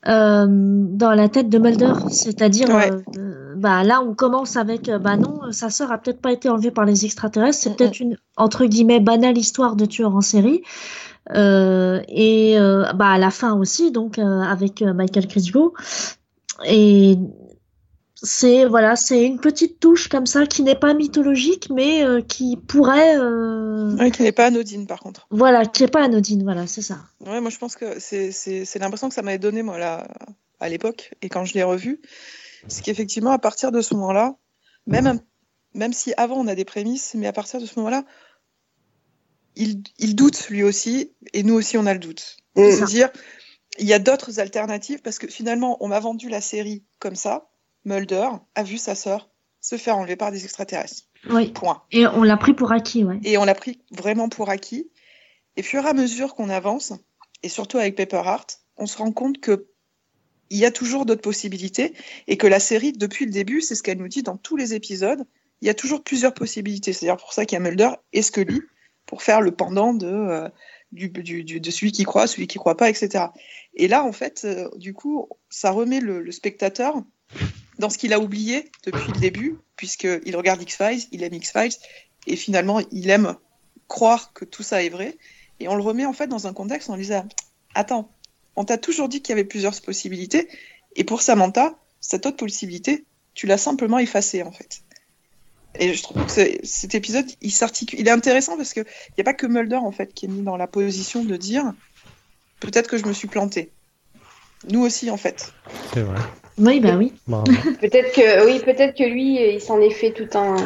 euh, dans la tête de Mulder. C'est-à-dire, Ouais. euh, bah là, on commence avec, euh, bah non, sa sœur a peut-être pas été enlevée par les extraterrestres, c'est peut-être une, entre guillemets, banale histoire de tueur en série. Euh, et bah à la fin aussi, donc avec Michael Crisgo. Et c'est voilà, c'est une petite touche comme ça qui n'est pas mythologique, mais euh, qui pourrait, euh, Ouais, qui n'est pas anodine par contre. voilà, qui est pas anodine, voilà, c'est ça. Ouais, moi je pense que c'est c'est- c'est l'impression que ça m'avait donné moi là à l'époque et quand je l'ai revu, c'est qu'effectivement à partir de ce moment-là, même même si avant on a des prémices, mais à partir de ce moment-là, il, il doute lui aussi et nous aussi on a le doute. De Mm. se dire il y a d'autres alternatives parce que finalement on m'a vendu la série comme ça. Mulder a vu sa sœur se faire enlever par des extraterrestres. Oui. Point. Et on l'a pris pour acquis, ouais. Et on l'a pris vraiment pour acquis. Et fur et à mesure qu'on avance, et surtout avec Paper Heart, on se rend compte que il y a toujours d'autres possibilités et que la série, depuis le début, c'est ce qu'elle nous dit dans tous les épisodes, il y a toujours plusieurs possibilités. C'est d'ailleurs pour ça qu'il y a Mulder et Scully pour faire le pendant de, euh, du, du- du- de celui qui croit, celui qui croit pas, etc. Et là, en fait, euh, du coup, ça remet le, le spectateur dans ce qu'il a oublié depuis le début, puisqu'il regarde X-Files, il aime X-Files, et finalement, il aime croire que tout ça est vrai. Et on le remet en fait dans un contexte en disant Attends, on t'a toujours dit qu'il y avait plusieurs possibilités, et pour Samantha, cette autre possibilité, tu l'as simplement effacée en fait. Et je trouve que cet épisode, il s'articule. Il est intéressant parce qu'il n'y a pas que Mulder en fait qui est mis dans la position de dire peut-être que je me suis planté. Nous aussi en fait. C'est vrai. Oui, bah oui. (laughs) Peut-être que oui, peut-être que lui, il s'en est fait tout un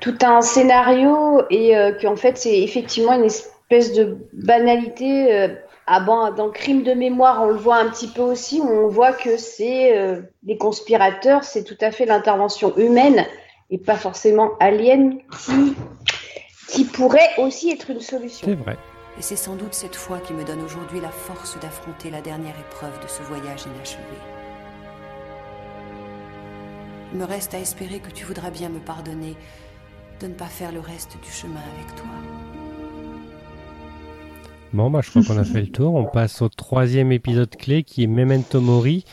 tout un scénario et euh, qu'en fait c'est effectivement une espèce de banalité. euh, ah bon, dans Crime de mémoire, on le voit un petit peu aussi, où on voit que c'est euh, les conspirateurs, c'est tout à fait l'intervention humaine et pas forcément alien qui qui pourrait aussi être une solution. C'est vrai. Et c'est sans doute cette foi qui me donne aujourd'hui la force d'affronter la dernière épreuve de ce voyage inachevé. Il me reste à espérer que tu voudras bien me pardonner de ne pas faire le reste du chemin avec toi. Bon, bah, je crois qu'on a fait le tour. On passe au troisième épisode clé qui est Memento Mori,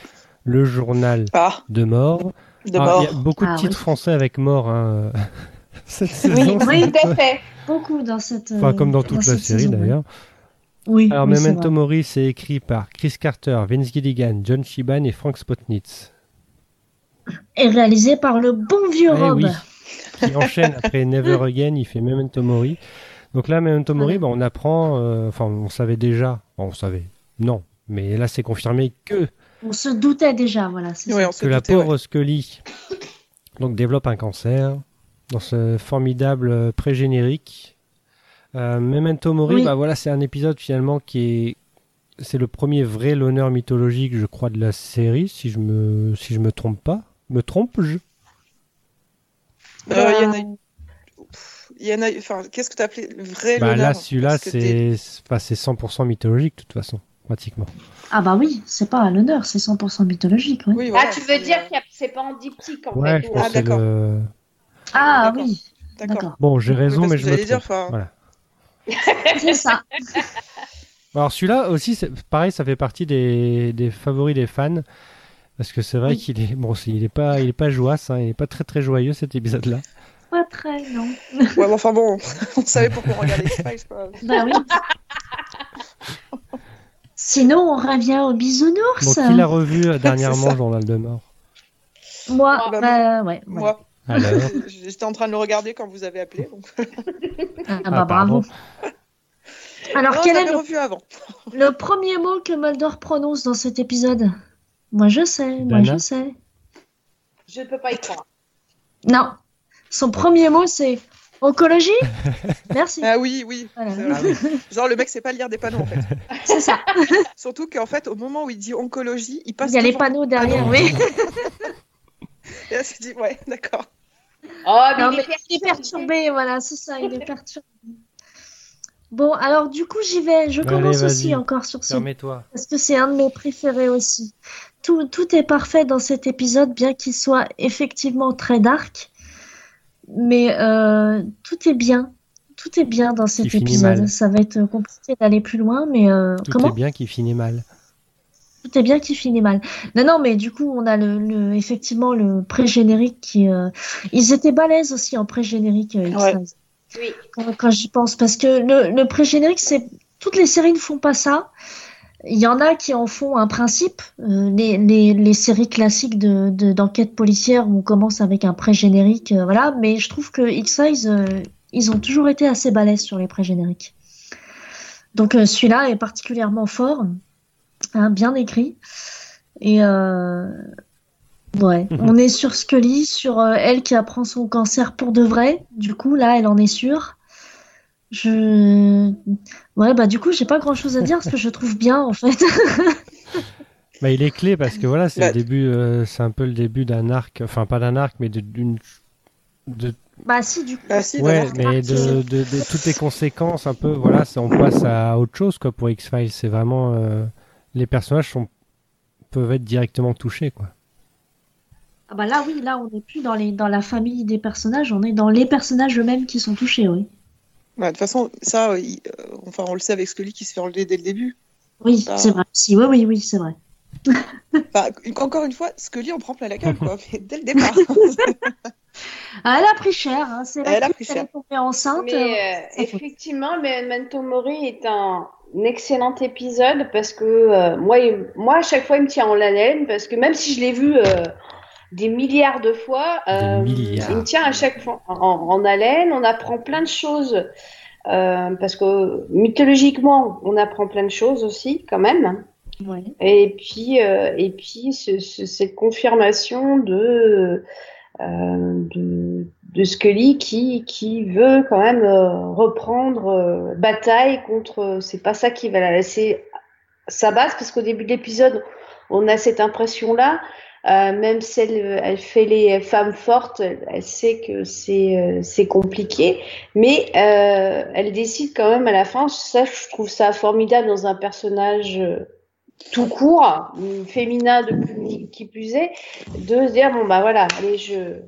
le journal Ah, de mort. de Alors, mort. Il y a beaucoup de Ah, titres oui. français avec mort. Hein. (laughs) Cette Oui, saison, oui, tout à fait. (laughs) Beaucoup dans cette. euh, Enfin, comme dans toute la série d'ailleurs. Oui. Alors, Memento. Mori, c'est écrit par Chris Carter, Vince Gilligan, John Shiban et Frank Spotnitz. Et réalisé par le bon vieux Eh Rob. oui. Qui enchaîne après Never Again, il fait Memento Mori. Donc là, Memento Mori, bah, on apprend, euh, enfin, on savait déjà, Bon, on savait, non, mais là, c'est confirmé que, On se doutait déjà, voilà. c'est Ouais, ça. que la doutait, ouais. pauvre Scully donc, développe un cancer dans ce formidable euh, pré-générique. Euh, Memento Mori, Oui. bah voilà, c'est un épisode finalement qui est. C'est le premier vrai l'honneur mythologique, je crois, de la série, si je me, si je me trompe pas. Me trompe-je? Euh, Il y en a eu- Pff, Il y en a Enfin, qu'est-ce que tu appelé le vrai Bah là, l'honneur celui-là, c'est enfin, c'est 100% mythologique, de toute façon, pratiquement. Ah bah oui, c'est pas à l'honneur, c'est 100% mythologique. ouais. Oui, voilà, ah, tu veux dire euh, que c'est pas en diptyque en Ouais, fait. ou- Ah, c'est d'accord. le. Ah oui, D'accord. Bon, j'ai raison, mais je me dire, enfin- Voilà. (laughs) C'est ça. Alors celui-là aussi, pareil, ça fait partie des, des favoris des fans. Parce que c'est vrai Oui. qu'il est bon, il est pas, il est pas joyeux, hein, il est pas très très joyeux cet épisode-là. Pas très, non. (laughs) Ouais, mais enfin bon, (laughs) on savait pourquoi on regardait (laughs) quoi. Bah oui. Sinon, on revient au bisounours. Donc il a revu euh, dernièrement Journal de mort. Moi, Ah, bah, bah, ouais. Moi, Alors J'étais en train de le regarder quand vous avez appelé. Donc... Ah, Ah, bah pardon. bravo. Alors non, quel est le, revu avant. le premier mot que Mulder prononce dans cet épisode? Moi je sais, moi je sais. Je ne peux pas y croire. Non, son premier mot c'est oncologie. (laughs) Merci. Ah oui, oui. Voilà. Genre le mec sait pas lire des panneaux en fait. (laughs) C'est ça. (laughs) Surtout qu'en fait au moment où il dit oncologie, il passe. Il y a les panneaux derrière, Ah, oui. Et là, tu dis ouais, d'accord. Oh, mais Non, il mais est il est perturbé, voilà, c'est ça, il est perturbé. Bon, alors du coup, j'y vais. Je commence aussi encore sur ce Permets-toi. parce que c'est un de mes préférés aussi. Tout, tout est parfait dans cet épisode, bien qu'il soit effectivement très dark, mais euh, tout est bien. Tout est bien dans cet épisode. mal. Ça va être compliqué d'aller plus loin, mais euh, Tout comment est bien qui finit mal. tout est bien qui finit mal. Non, non, mais du coup, on a le, le- effectivement le pré-générique qui. euh, Ils étaient balèzes aussi en pré-générique. euh, Ouais. Oui. Quand, quand j'y pense, parce que le, le pré-générique, c'est toutes les séries ne font pas ça. Il y en a qui en font un principe. euh, les, les, les séries classiques de de- d'enquête policière où on commence avec un pré-générique, euh, voilà. Mais je trouve que X-Files, euh, ils ont toujours été assez balèzes sur les pré-génériques. Donc celui-là est particulièrement fort, hein, bien écrit. Et ouais, Mhm. on est sur Scully, sur elle qui apprend son cancer pour de vrai. Du coup, là, elle en est sûre. Je ouais, bah du coup, j'ai pas grand-chose à dire parce que je trouve bien en fait. (laughs) Bah, il est clé parce que voilà, c'est Bah, le début, euh, c'est un peu le début d'un arc, enfin pas d'un arc, mais de- d'une, de, bah si, du coup. Ah si, ouais, mais de, de, de toutes les conséquences, un peu, voilà, on passe à autre chose quoi pour X Files. C'est vraiment, euh, les personnages sont peuvent être directement touchés quoi. Ah bah là, oui, là, on n'est plus dans les dans la famille des personnages, on est dans les personnages eux-mêmes qui sont touchés, oui. Ouais, de toute façon, ça, euh, il- euh, enfin, on le sait avec Scully qui se fait enlever dès le début. Oui, Bah. c'est vrai. Si, oui, oui, oui, c'est vrai. (laughs) Enfin, encore une fois, Scully en prend plein la gueule, quoi. mais dès le départ. (laughs) Elle a pris cher, hein. C'est Elle a pris est cher. tombée enceinte. Mais euh, euh, effectivement, Memento Mori est un excellent épisode parce que euh, moi, il- moi, à chaque fois, il me tient en haleine parce que même si je l'ai vu euh, des milliards de fois, euh, milliards. il me tient à chaque fois en, en haleine. On apprend plein de choses euh, parce que mythologiquement, on apprend plein de choses aussi quand même. ouais. Et puis, euh, et puis ce- ce- cette confirmation de, euh, de, de Scully qui, qui veut quand même euh, reprendre euh, bataille contre. C'est pas ça qui va la laisser s'abattre, parce qu'au début de l'épisode, on a cette impression-là. Euh, même si elle, elle fait les femmes fortes, elle, sait que c'est euh, c'est compliqué, mais euh, elle décide quand même à la fin. Ça, je trouve ça formidable dans un personnage euh, tout court, euh, féminin de plus, qui plus est, de se dire bon bah voilà, allez je.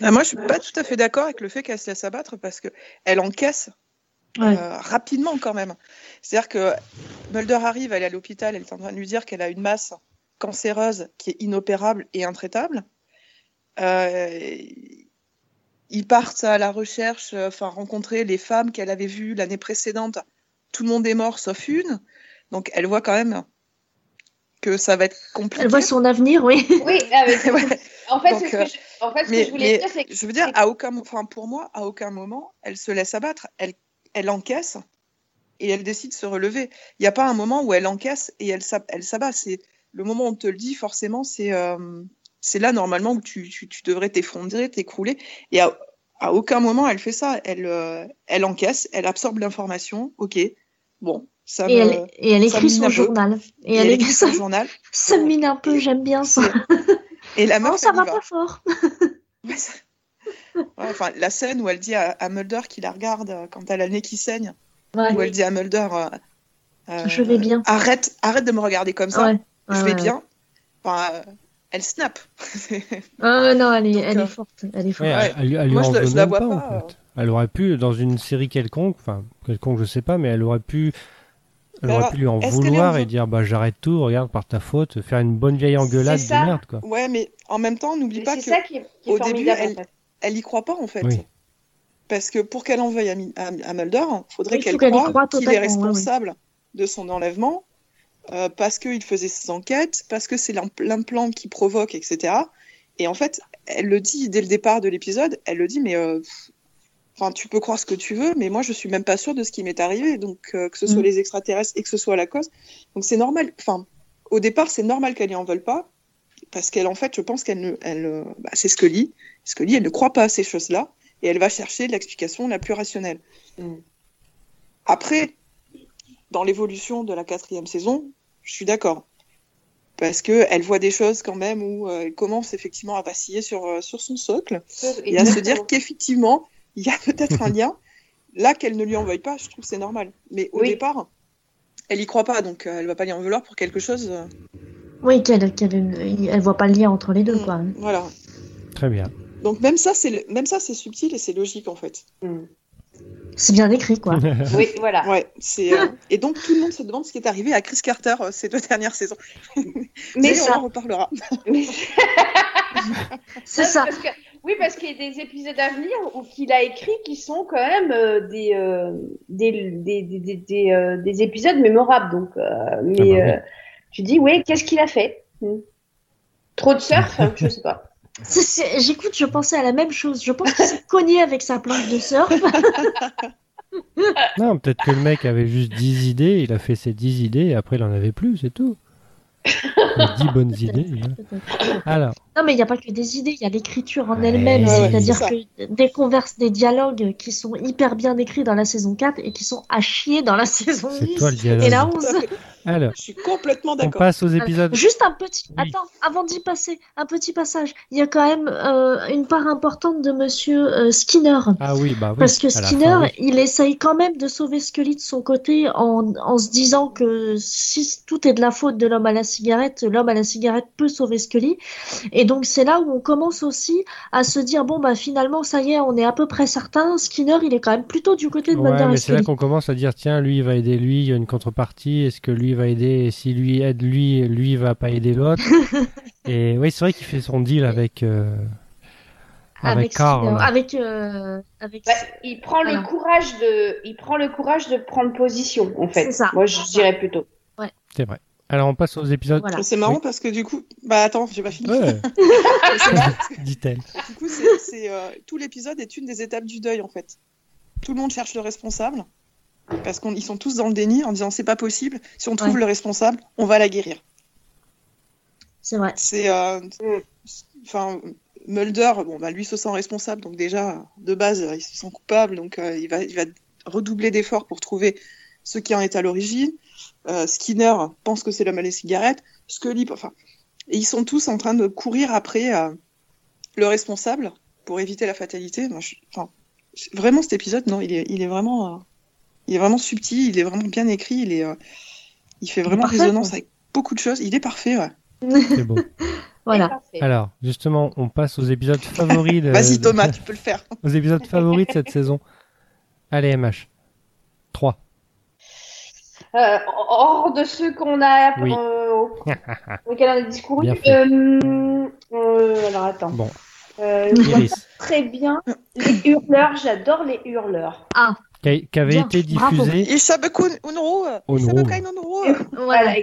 Bah, moi, je suis pas tout à fait d'accord avec le fait qu'elle se laisse abattre parce que elle encaisse Ouais. euh, rapidement quand même. C'est-à-dire que Mulder arrive, elle est à l'hôpital, elle est en train de lui dire qu'elle a une masse cancéreuse qui est inopérable et intraitable. Euh, ils partent à la recherche, euh, enfin rencontrer les femmes qu'elle avait vues l'année précédente. Tout le monde est mort sauf une. Donc elle voit quand même que ça va être compliqué. Elle voit son avenir, oui. (laughs) Oui, avec- Ouais. en fait, Donc, c'est ce euh, que je, en fait, ce que Mais, je voulais mais dire, c'est que je veux dire, à aucun, enfin pour moi, à aucun moment, elle se laisse abattre. Elle, elle encaisse et elle décide de se relever. Il n'y a pas un moment où elle encaisse et elle, elle s'abat. C'est le moment où on te le dit, forcément, c'est euh, là normalement où tu, tu, tu devrais t'effondrer, t'écrouler. Et à, à aucun moment elle fait ça. Elle, euh, elle encaisse, elle absorbe l'information. Ok, bon, ça Et me. elle, et elle ça écrit son journal. Et, et elle elle écrit son journal. (laughs) Ça me mine un peu, j'aime bien ça. Et la meuf, Non, ça va va. pas fort. Ouais, (laughs) ça- Ouais, enfin, la scène où elle dit à, à Mulder qu'il la regarde euh, quand elle a le nez qui saigne, Ouais. où elle dit à Mulder euh, euh, Je vais bien. Arrête, arrête de me regarder comme ça, Je vais ouais. bien. Enfin, euh, elle snap. Ah, non, elle est, Donc, elle euh, est forte. Elle est forte. Ouais, Ouais. Elle, elle- elle lui Moi, je la- je la vois pas, pas, en fait. Elle aurait pu, dans une série quelconque, enfin quelconque je sais pas, mais elle aurait pu, elle aurait pu lui en vouloir en et dire bah j'arrête tout, regarde par ta faute, faire une bonne vieille engueulade de merde quoi. ouais, mais en même temps, n'oublie pas que ça qui est, qui est au début, elle- en fait. elle y croit pas en fait. Oui. Parce que pour qu'elle en veuille à, à, à Mulder, il faudrait Il faut qu'elle croie qu'il est ouais, responsable de son enlèvement, euh, parce qu'il faisait ses enquêtes, parce que c'est l'im- l'implant qui provoque, etc. Et en fait, elle le dit dès le départ de l'épisode. Elle le dit, mais euh, enfin, tu peux croire ce que tu veux, mais moi, je suis même pas sûre de ce qui m'est arrivé. Donc, euh, que ce soit Mm. les extraterrestres et que ce soit la cause. Donc, c'est normal. Enfin, au départ, c'est normal qu'elle y en veuille pas, parce qu'elle, en fait, je pense qu'elle ne, elle, bah, c'est Scully. Scully, elle ne croit pas à ces choses-là, et elle va chercher l'explication la plus rationnelle. Mm. Après, dans l'évolution de la quatrième saison, je suis d'accord. Parce qu'elle voit des choses quand même où euh, elle commence effectivement à vaciller sur, euh, sur son socle et à se dire qu'effectivement, il y a peut-être un lien. Là, qu'elle ne lui en veuille pas, je trouve que c'est normal. Mais au Oui. départ, elle y croit pas, donc euh, elle va pas lui en vouloir pour quelque chose. Oui, qu'elle qu'elle elle voit pas le lien entre les deux, quoi. Voilà. Très bien. Donc même ça, c'est même ça, c'est subtil et c'est logique en fait. Mm. C'est bien écrit, quoi. (laughs) Oui, voilà. Ouais, c'est euh, et donc tout le monde se demande ce qui est arrivé à Chris Carter euh, ces deux dernières saisons. (laughs) Mais ça- on en reparlera. Mais- (laughs) C'est ça. Parce que- oui, parce qu'il y a des épisodes à venir où qu'il a écrit qui sont quand même euh, des, euh, des, des, des, des, des, euh, des épisodes mémorables. Donc, euh, mais Ah bah oui. euh, tu dis, oui, qu'est-ce qu'il a fait? Hmm. Trop de surf Je sais pas. J'écoute, je pensais à la même chose. Je pense qu'il s'est cogné avec sa planche de surf. Non, peut-être que le mec avait juste 10 idées, il a fait ses 10 idées et après il en avait plus, c'est tout. Il a 10 bonnes idées. voilà. Alors, Non, mais il n'y a pas que des idées, il y a l'écriture en elle-même. Ouais, C'est-à-dire c'est que des converses, des dialogues qui sont hyper bien écrits dans la saison 4 et qui sont à chier dans la (laughs) saison c'est 10 toi et la Tout 11. à fait. Alors, Je suis complètement on d'accord. passe aux épisodes. Juste un petit. Oui. Attends, avant d'y passer, un petit passage. Il y a quand même euh, une part importante de monsieur euh, Skinner. Ah oui, bah oui. Parce que Skinner, fin, oui. il essaye quand même de sauver Scully de son côté en, en se disant que si tout est de la faute de l'homme à la cigarette, l'homme à la cigarette peut sauver Scully. Et donc c'est là où on commence aussi à se dire bon bah finalement ça y est, on est à peu près certain. Skinner, il est quand même plutôt du côté de Ouais, et mais c'est là qu'on commence à dire tiens, lui il va aider lui, il y a une contrepartie, est-ce que lui va aider? Et si lui aide lui, lui va pas aider l'autre? (laughs) Et oui, c'est vrai qu'il fait son deal avec euh, avec, Carl. Avec euh, avec. Bah, il prend le courage de, il prend le courage de prendre position, en fait. C'est ça. Moi, je dirais plutôt. C'est vrai. Alors on passe aux épisodes. Voilà. C'est marrant Oui. parce que du coup, bah attends, j'ai pas fini. Ouais, (laughs) dit-elle. du coup, c'est, c'est, euh, tout l'épisode est une des étapes du deuil en fait. Tout le monde cherche le responsable parce qu'ils sont tous dans le déni en disant c'est pas possible. Si on trouve Ouais. le responsable, on va la guérir. C'est vrai. C'est, euh, enfin, Mulder, bon bah lui se sent responsable, donc déjà de base il se sent coupable, donc euh, il va, il va redoubler d'efforts pour trouver ce qui en est à l'origine. Euh, Skinner pense que c'est l'homme à les cigarettes. Scully, enfin, et ils sont tous en train de courir après euh, le responsable pour éviter la fatalité. Moi, je- enfin, c'est- vraiment cet épisode, non, il est, il est vraiment, euh, il est vraiment subtil, il est vraiment bien écrit, il est, euh, il fait vraiment parfait, résonance avec beaucoup de choses. Il est parfait, ouais. C'est beau. (laughs) Voilà. Alors, justement, on passe aux épisodes favoris de, Vas-y Thomas, tu peux le faire. (laughs) aux épisodes favoris de cette saison. Allez, MH. 3. Euh, hors de ceux qu'on a, Oui. euh, auxquels on a discouru. Euh, euh, alors attends. Bon, Euh, Iris, très bien les hurleurs. J'adore les hurleurs. qui, a- qui avait Bien, été diffusé,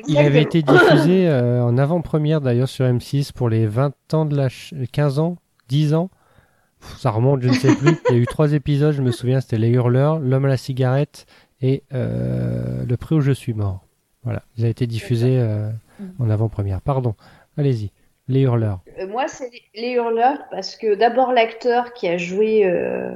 il avait été diffusé euh, en avant-première d'ailleurs sur M6 pour les 20 ans de la ch- 15 ans, 10 ans. Pff, Ça remonte, je ne sais plus. Il y a eu trois épisodes, je me souviens, c'était Les Hurleurs, L'homme à la cigarette et euh, Le prix où je suis mort. Voilà, ils ont été diffusés euh, en avant-première. Pardon, allez-y. Les Hurleurs. Euh, moi, c'est les- les hurleurs parce que d'abord l'acteur qui a joué. euh,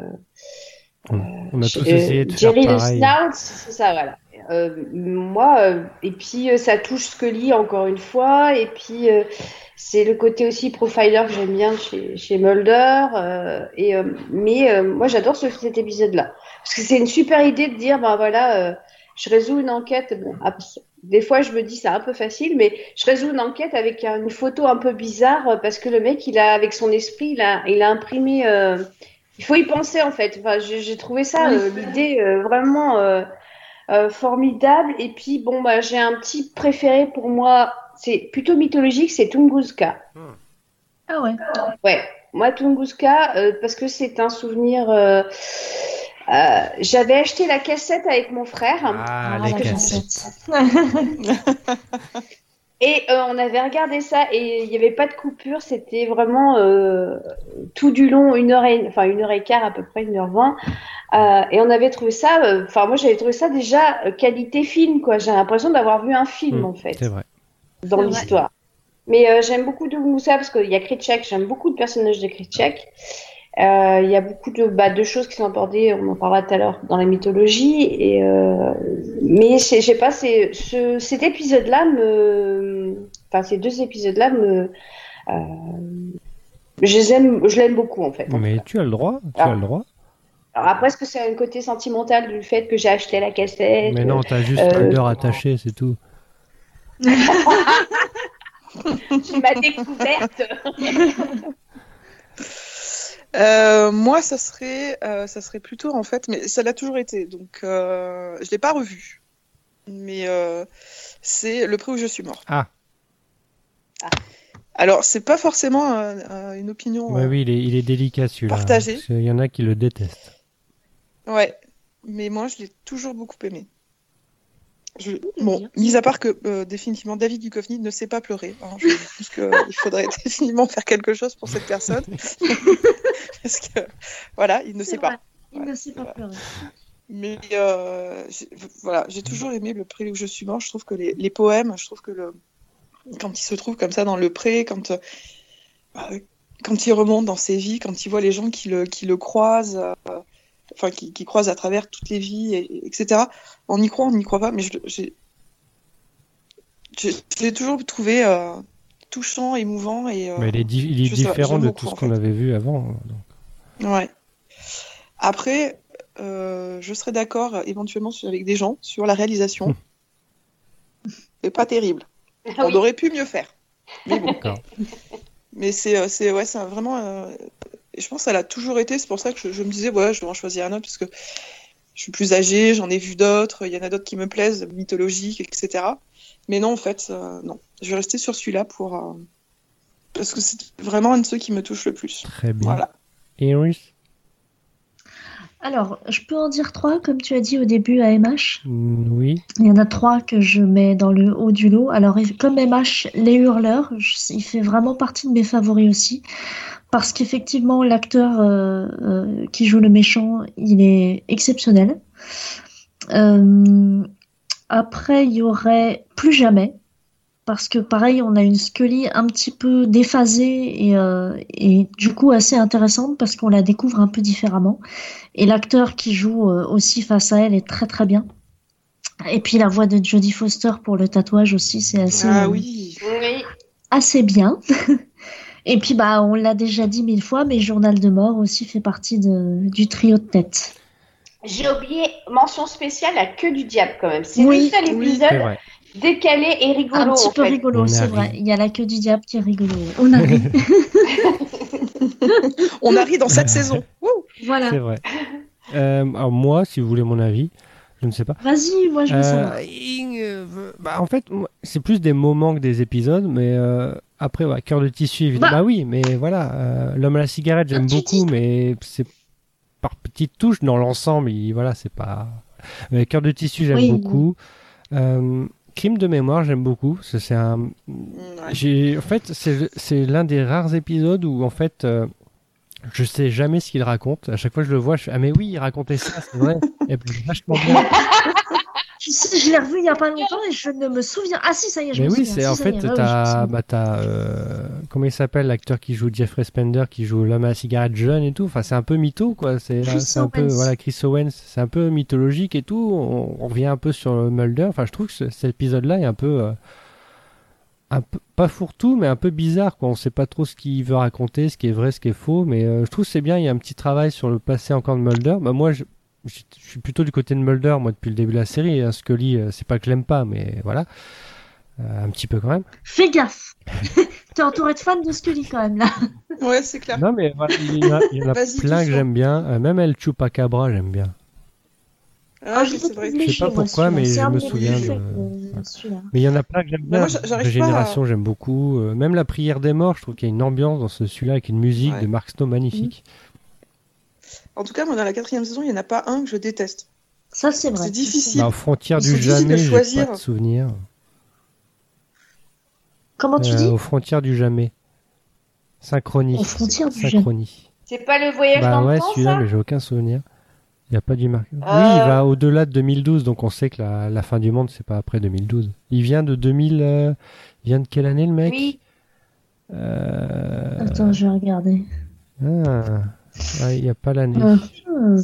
On a tous essayé de Jerry faire le pareil. C'est ça, voilà. Euh, moi, euh, et puis euh, ça touche Scully encore une fois, et puis euh, c'est le côté aussi profiler que j'aime bien chez, chez Mulder. euh, et, euh, mais euh, moi, j'adore ce, cet épisode-là. Parce que c'est une super idée de dire, ben voilà, euh, je résous une enquête. Bon, ap- des fois, je me dis c'est un peu facile, mais je résous une enquête avec un- une photo un peu bizarre euh, parce que le mec, il a, avec son esprit, il a, il a imprimé. euh, il faut y penser en fait. Enfin, j'ai trouvé ça, Oui. euh, l'idée vraiment formidable. Et puis bon, bah, j'ai un petit préféré pour moi. C'est plutôt mythologique, c'est Tunguska. Ah ouais. Ouais, moi Tunguska parce que c'est un souvenir. Euh, J'avais acheté la cassette avec mon frère. Ah, Ah, les la cassettes. cassette. (laughs) Et euh, on avait regardé ça et il n'y avait pas de coupure, c'était vraiment euh, tout du long, une heure et, enfin une heure et quart à peu près, une heure vingt. Euh, et on avait trouvé ça, euh, enfin moi j'avais trouvé ça déjà qualité film quoi. J'ai l'impression d'avoir vu un film Mm, en fait C'est vrai. dans l'histoire. Mais euh, j'aime beaucoup de Moussa parce qu'il y a Kritchak, j'aime beaucoup de personnages de Kritchak. Euh, Il y a beaucoup de, bah, de choses qui sont abordées, on en parlera tout à l'heure, dans la mythologie. Et, euh, mais je sais pas, c'est, ce, cet épisode-là me. Enfin, ces deux épisodes-là me. Euh, je les aime, je l'aime beaucoup en fait. en Mais cas. tu as le droit, tu as le droit. Alors après, est-ce que c'est un côté sentimental du fait que j'ai acheté la cassette Mais non, t'as juste euh, Mulder attaché, c'est tout. (laughs) C'est ma découverte. (laughs) Euh, moi, ça serait, euh, ça serait plutôt en fait, mais ça l'a toujours été, donc euh, je l'ai pas revu. Mais euh, c'est le prix où je suis mort. Ah. Ah. Alors, c'est pas forcément une opinion. Ouais, oui, il est, il est délicat celui-là. Partagé. Parce qu'il y en a qui le détestent. Ouais, mais moi, je l'ai toujours beaucoup aimé. Je- Bon, mis à part que euh, définitivement David Duchovny ne sait pas pleurer. hein. je pense (laughs) qu'il faudrait (laughs) définitivement faire quelque chose pour cette personne. (laughs) Parce que voilà, il ne sait vrai, pas. Il ne sait pas pleurer. Mais euh, voilà, j'ai toujours aimé le pré où je suis mort. Je trouve que les, les poèmes, je trouve que le, quand il se trouve comme ça dans le pré, quand, euh, euh, quand il remonte dans ses vies, quand il voit les gens qui le, qui le croisent, euh, enfin qui, qui croisent à travers toutes les vies, et- etc. On y croit, on n'y croit pas, mais je, l'ai toujours trouvé euh, touchant, émouvant et euh, Mais il est, di- il différent de tout ce en qu'on fait. avait vu avant. donc. Ouais. Après, euh, je serais d'accord éventuellement avec des gens sur la réalisation. (laughs) C'est pas terrible. Ah On oui. aurait pu mieux faire. Mais bon. Mais c'est c'est ouais, vraiment. Et je pense que ça l'a toujours été. C'est pour ça que je, je me disais, ouais, je dois en choisir un autre parce que je suis plus âgée, j'en ai vu d'autres. Il y en a d'autres qui me plaisent, mythologiques, etc. Mais non, en fait, euh, non. Je vais rester sur celui-là pour. euh, parce que c'est vraiment un de ceux qui me touche le plus. Très bien. Voilà. Iris? Alors, je peux en dire trois, comme tu as dit au début à MH. Mm, Oui. Il y en a trois que je mets dans le haut du lot. Alors, comme MH, Les Hurleurs, je- il fait vraiment partie de mes favoris aussi. Parce qu'effectivement, l'acteur euh, euh, qui joue le méchant, il est exceptionnel. Euh, après, il y aurait Plus jamais. Parce que pareil, on a une Scully un petit peu déphasée et, euh, et du coup assez intéressante parce qu'on la découvre un peu différemment. Et l'acteur qui joue euh, aussi face à elle est très très bien. Et puis la voix de Jodie Foster pour le tatouage aussi, c'est assez, Ah euh, oui. Oui. assez bien. (laughs) Et puis bah on l'a déjà dit mille fois, mais Journal de mort aussi fait partie de, du trio de tête. J'ai oublié mention spéciale à Queue du diable quand même. C'est Oui, le seul épisode décalé et rigolo. un petit en peu fait. rigolo, c'est vrai. Il y a la queue du diable qui est rigolo. On (laughs) a ri. (laughs) On a ri dans cette saison. (laughs) Voilà. C'est vrai. Euh, alors moi, si vous voulez mon avis, je ne sais pas. Vas-y, moi je veux Euh, savoir. euh, bah, en fait, c'est plus des moments que des épisodes, mais euh, après, ouais, cœur de tissu, évidemment. Bah. Bah oui, mais voilà, euh, l'homme à la cigarette, j'aime beaucoup, mais c'est par petites touches dans l'ensemble. il- Voilà, c'est pas. Mais cœur de tissu, j'aime Oui. beaucoup. Euh, Crime de mémoire, j'aime beaucoup. C'est un. Ouais. En fait, c'est c'est l'un des rares épisodes où en fait. euh, je sais jamais ce qu'il raconte. À chaque fois que je le vois, je fais Ah, mais oui, il racontait ça, c'est vrai. (laughs) Et puis, vachement bien. Tu sais, je l'ai revu il y a pas longtemps et je ne me souviens. Ah si, ça y est, je Mais me oui, c'est Si, en fait, me t'as, bah, t'as, euh, comment il s'appelle l'acteur qui joue Jeffrey Spender, qui joue l'homme à la cigarette jeune et tout. Enfin, c'est un peu mytho, quoi. C'est, un peu, voilà, Chris Owens. C'est un peu mythologique et tout. On, on revient un peu sur Mulder. Enfin, je trouve que ce- cet épisode-là est un peu, euh, un peu, pas fourre-tout, mais un peu bizarre, quoi. On sait pas trop ce qu'il veut raconter, ce qui est vrai, ce qui est faux. Mais euh, je trouve que c'est bien. Il y a un petit travail sur le passé encore de Mulder. Bah, moi, je, je suis plutôt du côté de Mulder, moi, depuis le début de la série. Hein. Scully, euh, c'est pas que je l'aime pas, mais voilà. Euh, un petit peu quand même. Fais gaffe. (laughs) T'es entouré de fans de Scully quand même là. Ouais, c'est clair. Non, mais voilà, il y en a, il y en a Vas-y, plein que j'aime bien. Euh, même El Chupacabra, j'aime bien. Ah, je oui, l'ai c'est vrai. trouvé Je sais pas pourquoi, mais je me souviens de- euh, celui-là. Mais il y en a plein que j'aime bien. pas à- Régénération, j'aime beaucoup. Euh, même La prière des morts, je trouve qu'il y a une ambiance dans ce, celui-là avec une musique Ouais. de Mark Snow magnifique. En tout cas, moi, dans la quatrième saison, il n'y en a pas un que je déteste. Ça c'est vrai. C'est difficile. Bah, aux frontières C'est du difficile de jamais, j'ai choisir. pas de souvenir. Comment tu Euh, dis Aux frontières du jamais. Synchronie. Aux frontières du jamais. Synchronie. C'est pas le voyage Bah dans ouais, le temps, celui-là, mais j'ai aucun souvenir. Il n'y a pas du marque. Oui, Euh. il va au-delà de 2012, donc on sait que la, la fin du monde, c'est pas après 2012. Il vient de 2000. euh, Il vient de quelle année le mec? Oui. Euh, Attends, je vais regarder. ah, ouais, il n'y a pas l'année. Euh, euh,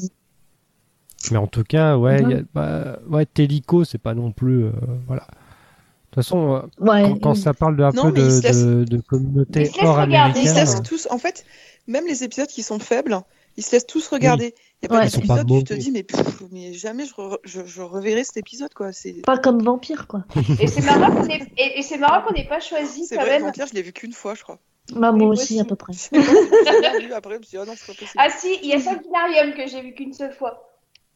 Mais en tout cas, ouais, Mhm. il y a- bah, ouais, Télico, c'est pas non plus. euh, voilà. De toute façon, euh, ouais. quand, quand ça parle de, un Non, peu de, de, de communauté Il se laisse hors regarder. Ils se américaine, laissent tous, en fait, même les épisodes qui sont faibles, ils se laissent tous regarder. Il n'y a pas Ouais. Ils sont pas d'épisode où tu te dis, mais, pff, mais jamais je, re- je, je reverrai cet épisode, quoi. C'est Pas comme vampire, quoi. (laughs) Et c'est marrant qu'on ait, et, et c'est marrant qu'on n'ait pas choisi quand vrai, même. Vampire, je l'ai vu qu'une fois, je crois. Bah, moi moi aussi, aussi. à peu près. (laughs) Je sais pas, j'ai bien vu, après, je me suis dit, oh non, c'est pas possible. Ah si, il y a Sanguinarium que j'ai vu qu'une seule fois.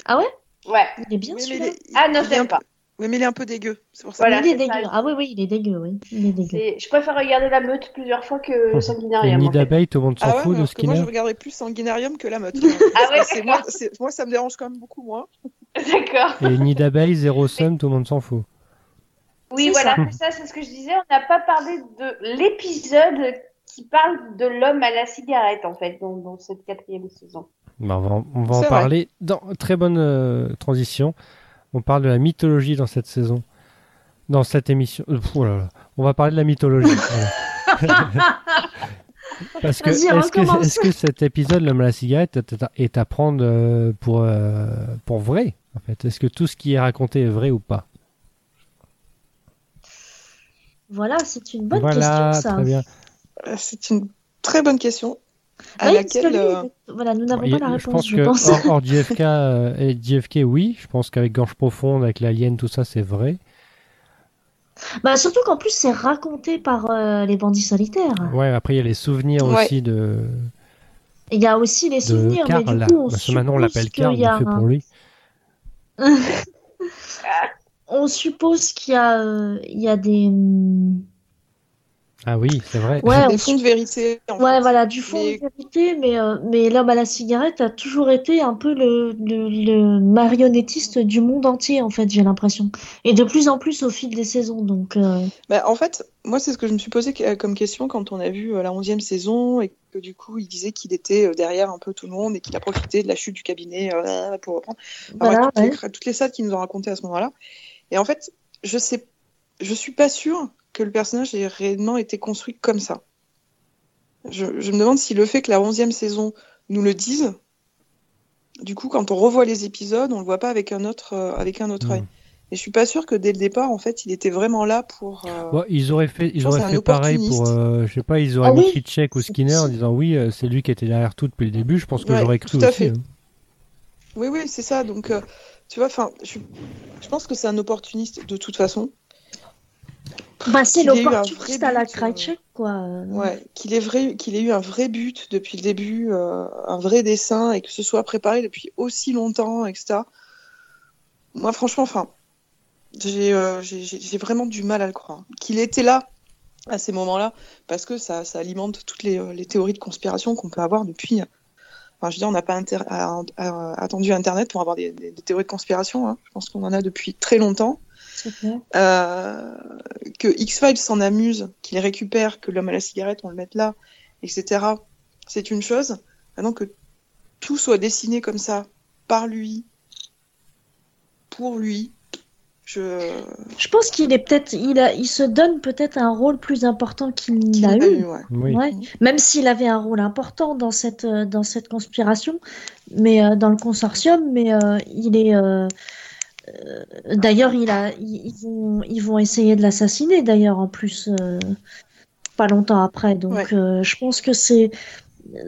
Ah ouais? Ouais. Il est bien mais celui-là. il est- Ah non, il je est un l'aime pas. peu- Oui, mais il est un peu dégueu. C'est pour ça. Voilà, il est dégueu. ça. Ah oui, oui, il est dégueu, oui. Il est dégueu. C'est- Je préfère regarder la meute plusieurs fois que Et Sanguinarium. Nid d'abeille, tout le monde s'en Ah ouais, fout de parce que moi, je regarderais plus Sanguinarium que la meute. (laughs) Ah ouais, c'est moi, c'est- moi, ça me dérange quand même beaucoup moins. (laughs) D'accord. Et Nid d'abeille, zéro somme, tout le monde s'en fout. Oui, C'est voilà, ça, c'est ce que je disais. On n'a pas parlé de l'épisode qui parle de l'homme à la cigarette, en fait, dans, dans cette quatrième saison. Bah, on va, en- on va en C'est vrai. parler. Dans, très bonne euh, transition. On parle de la mythologie dans cette saison. Dans cette émission. Euh, pff, oh là là. On va parler de la mythologie. (laughs) (laughs) Parce que est-ce que, recommence. est-ce que cet épisode, l'homme à la cigarette, est à- est à prendre euh, pour, euh, pour vrai en fait? Est-ce que tout ce qui est raconté est vrai ou pas? Voilà, c'est une bonne Voilà, question, ça. très bien. Euh, C'est une très bonne question. À Oui, laquelle. euh, Voilà, nous n'avons pas la je réponse, pense je que pense. hors, hors JFK euh, et JFK, oui. Je pense qu'avec Gorge Profonde, avec l'alien, tout ça, c'est vrai. Bah, surtout qu'en plus, c'est raconté par euh, les bandits solitaires. Ouais, après, il y a les souvenirs Ouais. aussi de, Et Il y a aussi les souvenirs, mais Karl. du coup, on Parce que maintenant, on l'appelle a on fait un- pour lui. (laughs) On suppose qu'il y a, euh, il y a des... Ah oui, c'est vrai. Ouais, des on fonds de vérité. en Ouais, fait. voilà, du fond Mais- de vérité, mais, euh, mais l'homme à la cigarette a toujours été un peu le, le, le marionnettiste du monde entier, en fait, j'ai l'impression. Et de plus en plus au fil des saisons, donc... euh, Bah, en fait, moi, c'est ce que je me suis posé que- comme question quand on a vu euh, la 11e saison et que du coup, il disait qu'il était euh, derrière un peu tout le monde et qu'il a profité de la chute du cabinet euh, pour reprendre. Enfin, Voilà, bref, toutes, ouais. les, toutes les salles qu'ils nous ont racontées à ce moment-là. Et en fait, je sais, je suis pas sûre que le personnage ait réellement été construit comme ça. Je, je me demande si le fait que la 11e saison nous le dise, du coup, quand on revoit les épisodes, on le voit pas avec un autre, euh, avec un autre œil. Et je suis pas sûre que dès le départ, en fait, il était vraiment là pour. euh, ils auraient fait, ils auraient fait pareil pour, euh, je sais pas, ils auraient Ah mis oui. Ou Skinner en disant oui, euh, c'est lui qui était derrière tout depuis le début. Je pense que Ouais, j'aurais cru tout à aussi. fait. hein. Oui, oui, c'est ça. Donc, euh, tu vois, enfin, je, je pense que c'est un opportuniste de toute façon. Bah, c'est l'opportuniste à la but, euh, Krajcek, quoi. Ouais, qu'il ait vrai, qu'il ait eu un vrai but depuis le début, euh, un vrai dessin et que ce soit préparé depuis aussi longtemps, etc. Moi, franchement, enfin, j'ai euh, j'ai- j'ai- vraiment du mal à le croire. Qu'il était là à ces moments-là, parce que ça, ça alimente toutes les, les théories de conspiration qu'on peut avoir depuis. Enfin, je veux dire, on n'a pas inter- à- à- attendu Internet pour avoir des, des- des théories de conspiration. hein. Je pense qu'on en a depuis très longtemps. Euh, que X-Files s'en amuse, qu'il récupère, que l'homme à la cigarette, on le mette là, etc. C'est une chose. Maintenant que tout soit dessiné comme ça, par lui, pour lui, je. Je pense qu'il est peut-être, il a, il se donne peut-être un rôle plus important qu'il qu'il l'a a eu. eu, ouais. Oui. Ouais. Même s'il avait un rôle important dans cette, euh, dans cette conspiration, mais euh, dans le consortium, mais euh, il est. d'ailleurs, il a, ils, vont, ils vont essayer de l'assassiner. D'ailleurs, en plus, euh, pas longtemps après. Donc, Ouais. euh, je pense que c'est,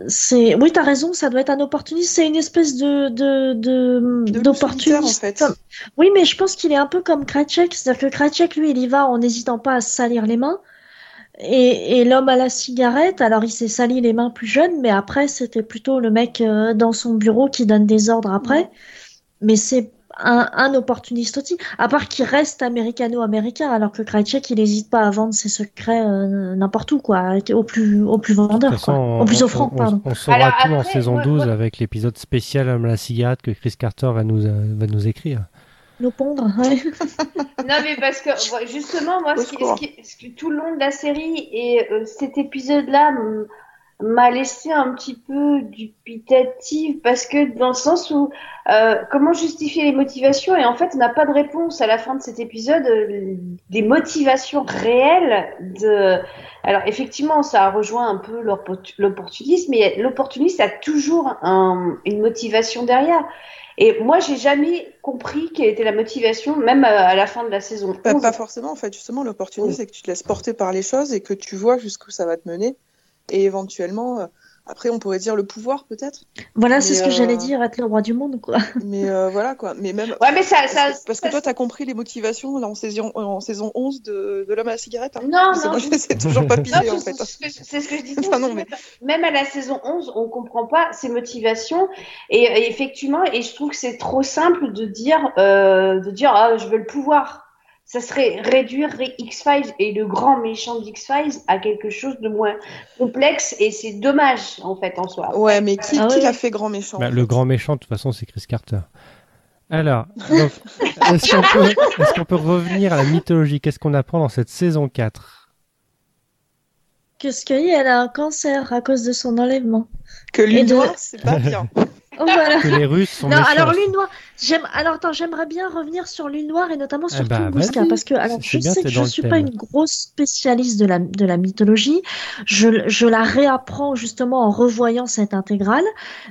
c'est. Oui, t'as raison. Ça doit être un opportuniste. C'est une espèce de, de, de, De d'opportuniste. en fait. comme- Oui, mais je pense qu'il est un peu comme Krajcek, c'est-à-dire que Krajcek, lui, il y va en n'hésitant pas à se salir les mains. Et, et l'homme à la cigarette, alors il s'est sali les mains plus jeune, mais après, c'était plutôt le mec euh, dans son bureau qui donne des ordres après. Mais c'est un, un opportuniste aussi. À part qu'il reste américano-américain, alors que Krajcek, il n'hésite pas à vendre ses secrets euh, n'importe où, quoi, au plus, au plus De vendeur, toute façon, quoi. on, Au plus offrant, on- pardon. on saura Alors tout en saison moi- 12 moi- avec l'épisode spécial Homme à la cigarette que Chris Carter va nous, euh, va nous écrire. nous pondre. ouais. (laughs) Non, mais parce que justement, moi, ce qui, ce qui- ce qui- tout le long de la série et euh, cet épisode-là m- m'a laissé un petit peu dubitative parce que dans le sens où euh, comment justifier les motivations et en fait on n'a pas de réponse à la fin de cet épisode euh, des motivations réelles de alors effectivement ça rejoint un peu l'oppo- l'opportunisme mais l'opportuniste a toujours un- une motivation derrière et moi j'ai jamais compris quelle était la motivation même à, à la fin de la saison 11. pas forcément, en fait. Justement, l'opportunité, c'est que tu te laisses porter par les choses et que tu vois jusqu'où ça va te mener. Et éventuellement, euh, après, on pourrait dire le pouvoir, peut-être. Voilà, c'est ce que euh, j'allais dire, être le roi du monde, quoi. (laughs) Mais euh, voilà, quoi. Mais même. Ouais, mais ça, Parce ça, que, parce que ça- toi, t'as compris les motivations là, en, saison, en saison 11 de, de l'homme à la cigarette. hein. Non, Parce que non. moi, je sais toujours pas (laughs) Non, piler, en c'est fait. ce que- c'est ce que je disais. (laughs) Enfin, non, mais- Même à la saison 11, on comprend pas ses motivations. Et, et effectivement, et je trouve que c'est trop simple de dire, euh, de dire, ah, je veux le pouvoir. Ça serait réduire X-Files et le grand méchant d'X-Files à quelque chose de moins complexe. Et c'est dommage, en fait, en soi. Ouais, mais qui, Ah qui l'a fait grand méchant? Bah, le grand méchant, de toute façon, c'est Chris Carter. Alors, (laughs) est-ce qu'on peut, revenir à la mythologie? Qu'est-ce qu'on apprend dans cette saison 4 Que Scully, elle a un cancer à cause de son enlèvement. Que lui, de- c'est pas bien. (laughs) Oh, voilà. Que les Russes sont Non, méchants. alors Lune Noire, j'aime. Alors attends, j'aimerais bien revenir sur Lune Noire et notamment sur Eh bah, Tunguska parce que alors je bien, sais que je suis thème. pas une grosse spécialiste de la de la mythologie. Je je la réapprends justement en revoyant cette intégrale,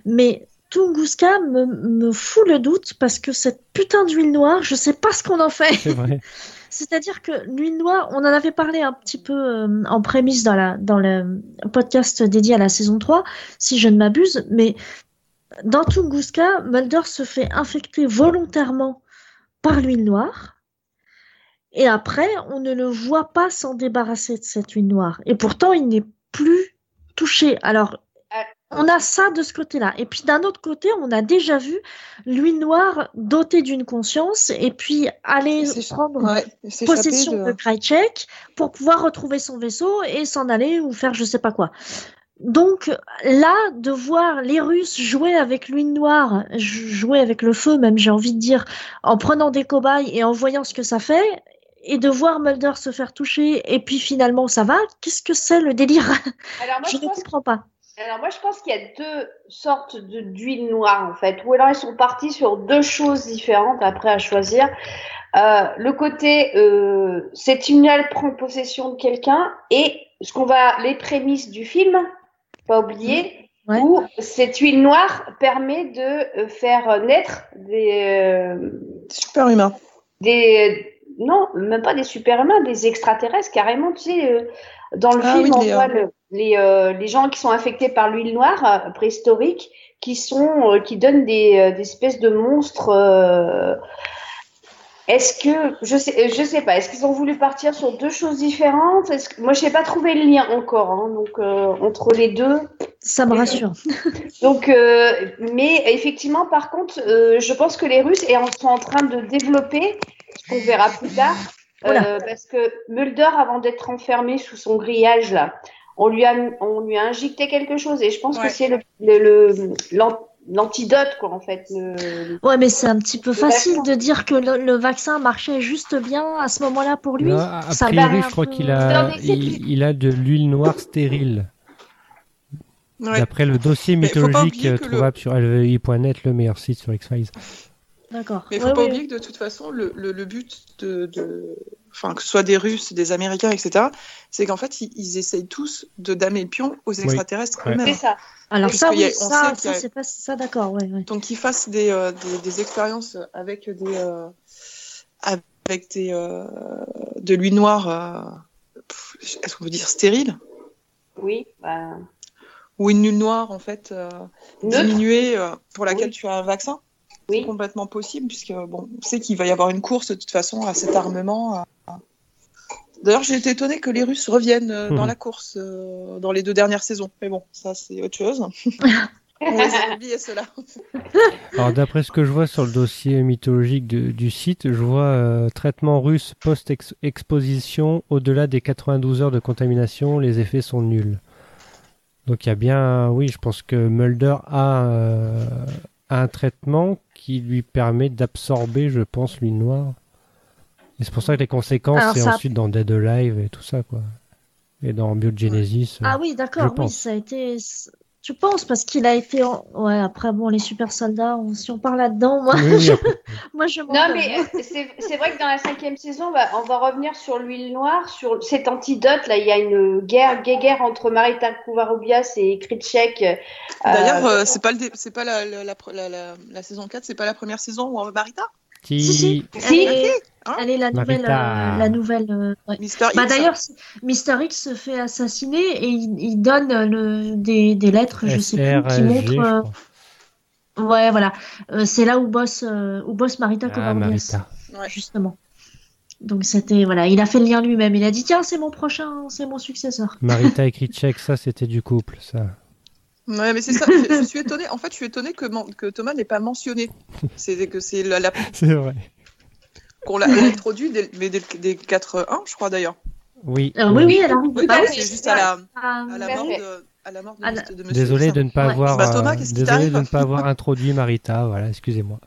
mais Tunguska me me fout le doute parce que cette putain d'huile noire, je sais pas ce qu'on en fait. C'est vrai. (laughs) C'est-à-dire que l'huile noire, on en avait parlé un petit peu euh, en prémisse dans, la, dans le podcast dédié à la saison 3, si je ne m'abuse, mais dans Tunguska, Mulder se fait infecter volontairement par l'huile noire, et après, on ne le voit pas s'en débarrasser de cette huile noire. Et pourtant, il n'est plus touché. Alors, on a ça de ce côté-là. Et puis d'un autre côté, on a déjà vu l'huile noire dotée d'une conscience et puis aller prendre Ouais, possession de, de... Krychek pour pouvoir retrouver son vaisseau et s'en aller ou faire je sais pas quoi. Donc là, de voir les Russes jouer avec l'huile noire, jou- jouer avec le feu, même j'ai envie de dire, en prenant des cobayes et en voyant ce que ça fait, et de voir Mulder se faire toucher et puis finalement ça va, qu'est-ce que c'est le délire? Alors moi, Je je ne comprends pas. Alors moi je pense qu'il y a deux sortes de- d'huile noire en fait, ou alors ils sont partis sur deux choses différentes après à choisir. Euh, le côté euh, cette prend possession de quelqu'un et ce qu'on va les prémices du film, pas oublier, Ouais. où cette huile noire permet de euh, faire naître des euh, Super humain. des non même pas des super humains, des extraterrestres carrément. Tu sais, euh, dans le Ah film oui, on les, voit euh, le- les euh, les gens qui sont infectés par l'huile noire euh, préhistorique, qui sont euh, qui donnent des, euh, des espèces de monstres. euh, est-ce que je sais je sais pas est-ce qu'ils ont voulu partir sur deux choses différentes? Est-ce que, moi j'ai pas trouvé le lien encore hein, donc euh, entre les deux Ça me rassure. (laughs) donc, euh, mais effectivement, par contre, euh, je pense que les Russes et en- sont en train de développer, ce qu'on verra plus tard, euh, Voilà. parce que Mulder, avant d'être enfermé sous son grillage là, on lui a, on lui a injecté quelque chose et je pense Ouais. que c'est le, le, le- l'antidote quoi en fait. le- Ouais, mais c'est un petit peu Le facile vaccin. de dire que le, le vaccin marchait juste bien à ce moment-là pour lui. A Ça priori, je crois peu- qu'il a, il, il a de l'huile noire stérile. Ouais. D'après le dossier mythologique euh, le- trouvable sur lvi.net, le meilleur site sur X-Files. D'accord. Mais il faut Ouais, pas oublier que de toute façon, le, le, le but de, de, enfin, que ce soit des Russes, des Américains, etc., c'est qu'en fait, ils, ils essayent tous de damer le pion aux extraterrestres eux-mêmes. C'est ça. Alors Parce ça, a- oui, on ça, sait qu'il y ça a- c'est pas ça, d'accord, ouais, ouais. Donc qu'ils fassent des, euh, des, des expériences avec des, euh, avec des, euh, de l'huile noire, euh, est-ce qu'on peut dire stérile? Oui. bah, ou une huile noire en fait euh, diminuée euh, pour laquelle Oui. tu as un vaccin? C'est complètement possible puisque bon, on sait qu'il va y avoir une course de toute façon à cet armement. D'ailleurs, j'ai été étonnée que les Russes reviennent euh, dans Mhm. la course euh, dans les deux dernières saisons. Mais bon, ça c'est autre chose. (laughs) on les a oubliés cela. (laughs) Alors, d'après ce que je vois sur le dossier mythologique de- du site, je vois euh, traitement russe post-exposition au-delà des 92 heures de contamination, les effets sont nuls. Donc, il y a bien, oui, je pense que Mulder a, euh, a un traitement qui lui permet d'absorber, je pense, l'huile noire. Et c'est pour ça que les conséquences, c'est ça- ensuite dans Dead Alive et tout ça, quoi. Et dans Biogenesis. euh, Ah oui, d'accord, oui, ça a été. Tu penses parce qu'il a été. en- Ouais, après bon, les super soldats, on- si on parle là-dedans, moi, Oui, je... (laughs) moi je m'en Non, mais euh, c'est c'est vrai que dans la cinquième saison, on va, on va revenir sur l'huile noire, sur cet antidote. Là, il y a une guerre, guerre entre Marita Kouvaroubias et Kritchek. euh, D'ailleurs, euh, c'est pas, le dé- c'est pas la, la, la, la, la- la saison 4, c'est pas la première saison où on va Marita? Si, si, Si. elle est, Hein elle est la nouvelle. Euh, la nouvelle euh, ouais. Mister Bah d'ailleurs, Mister X se fait assassiner et il, il donne euh, le, des, des lettres, je sais plus, qui montrent. euh. Ouais, voilà. Euh, c'est là où bosse, euh, où bosse Marita Ah, Marita. Ouais. justement. Donc c'était voilà, il a fait le lien lui-même. Il a dit tiens, c'est mon prochain, c'est mon successeur. Marita et Kritchek, (laughs) ça, c'était du couple, ça. Ouais, mais c'est ça. (laughs) je, je suis étonnée. En fait, je suis étonnée que, Thomas n'ait pas mentionné. C'est que c'est la, la- (laughs) C'est vrai. qu'on l'a (laughs) introduit dès, mais dès, dès 4-1, je crois d'ailleurs. Oui. Euh, oui, oui. Oui, Ah bah, oui, c'est juste à la, Ah, à la mort de, à la mort de, Ah, de Monsieur Désolé de ne pas Ouais. avoir, Bah, Thomas, euh, désolé de ne pas avoir introduit Marita. Voilà, excusez-moi.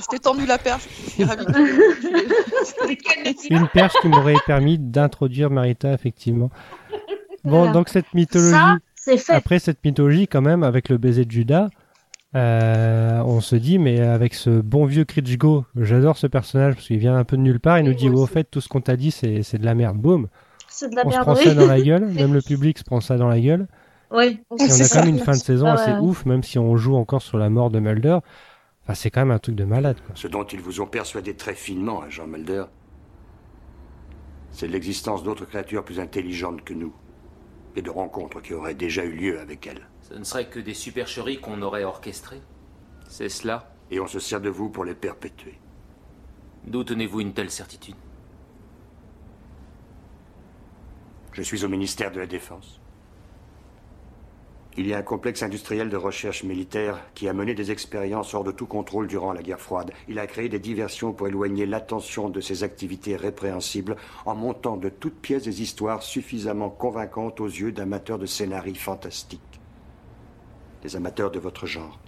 Je t'ai tendu la perche. Je suis ravie. que- Une perche qui m'aurait permis d'introduire Marita, effectivement. Bon, Voilà. donc cette mythologie. Ça, c'est fait. Après cette mythologie, quand même, avec le baiser de Judas, euh, on se dit, mais avec ce bon vieux Kritchgo, j'adore ce personnage parce qu'il vient un peu de nulle part, il nous dit, au fait, tout ce qu'on t'a dit, c'est c'est de la merde. Boum, C'est de la on se merde. prend oui. ça dans la gueule, (laughs) même le public se prend ça dans la gueule. Oui, Et on C'est a ça. quand même une fin de saison Ah assez ouais. ouf, même si on joue encore sur la mort de Mulder. Enfin, c'est quand même un truc de malade. Quoi. Ce dont ils vous ont persuadé très finement, agent Mulder, c'est l'existence d'autres créatures plus intelligentes que nous, et de rencontres qui auraient déjà eu lieu avec elles. Ce ne serait que des supercheries qu'on aurait orchestrées. C'est cela Et on se sert de vous pour les perpétuer. D'où tenez-vous une telle certitude? Je suis au ministère de la Défense. Il y a un complexe industriel de recherche militaire qui a mené des expériences hors de tout contrôle durant la guerre froide. Il a créé des diversions pour éloigner l'attention de ses activités répréhensibles en montant de toutes pièces des histoires suffisamment convaincantes aux yeux d'amateurs de scénarii fantastiques. Des amateurs de votre genre.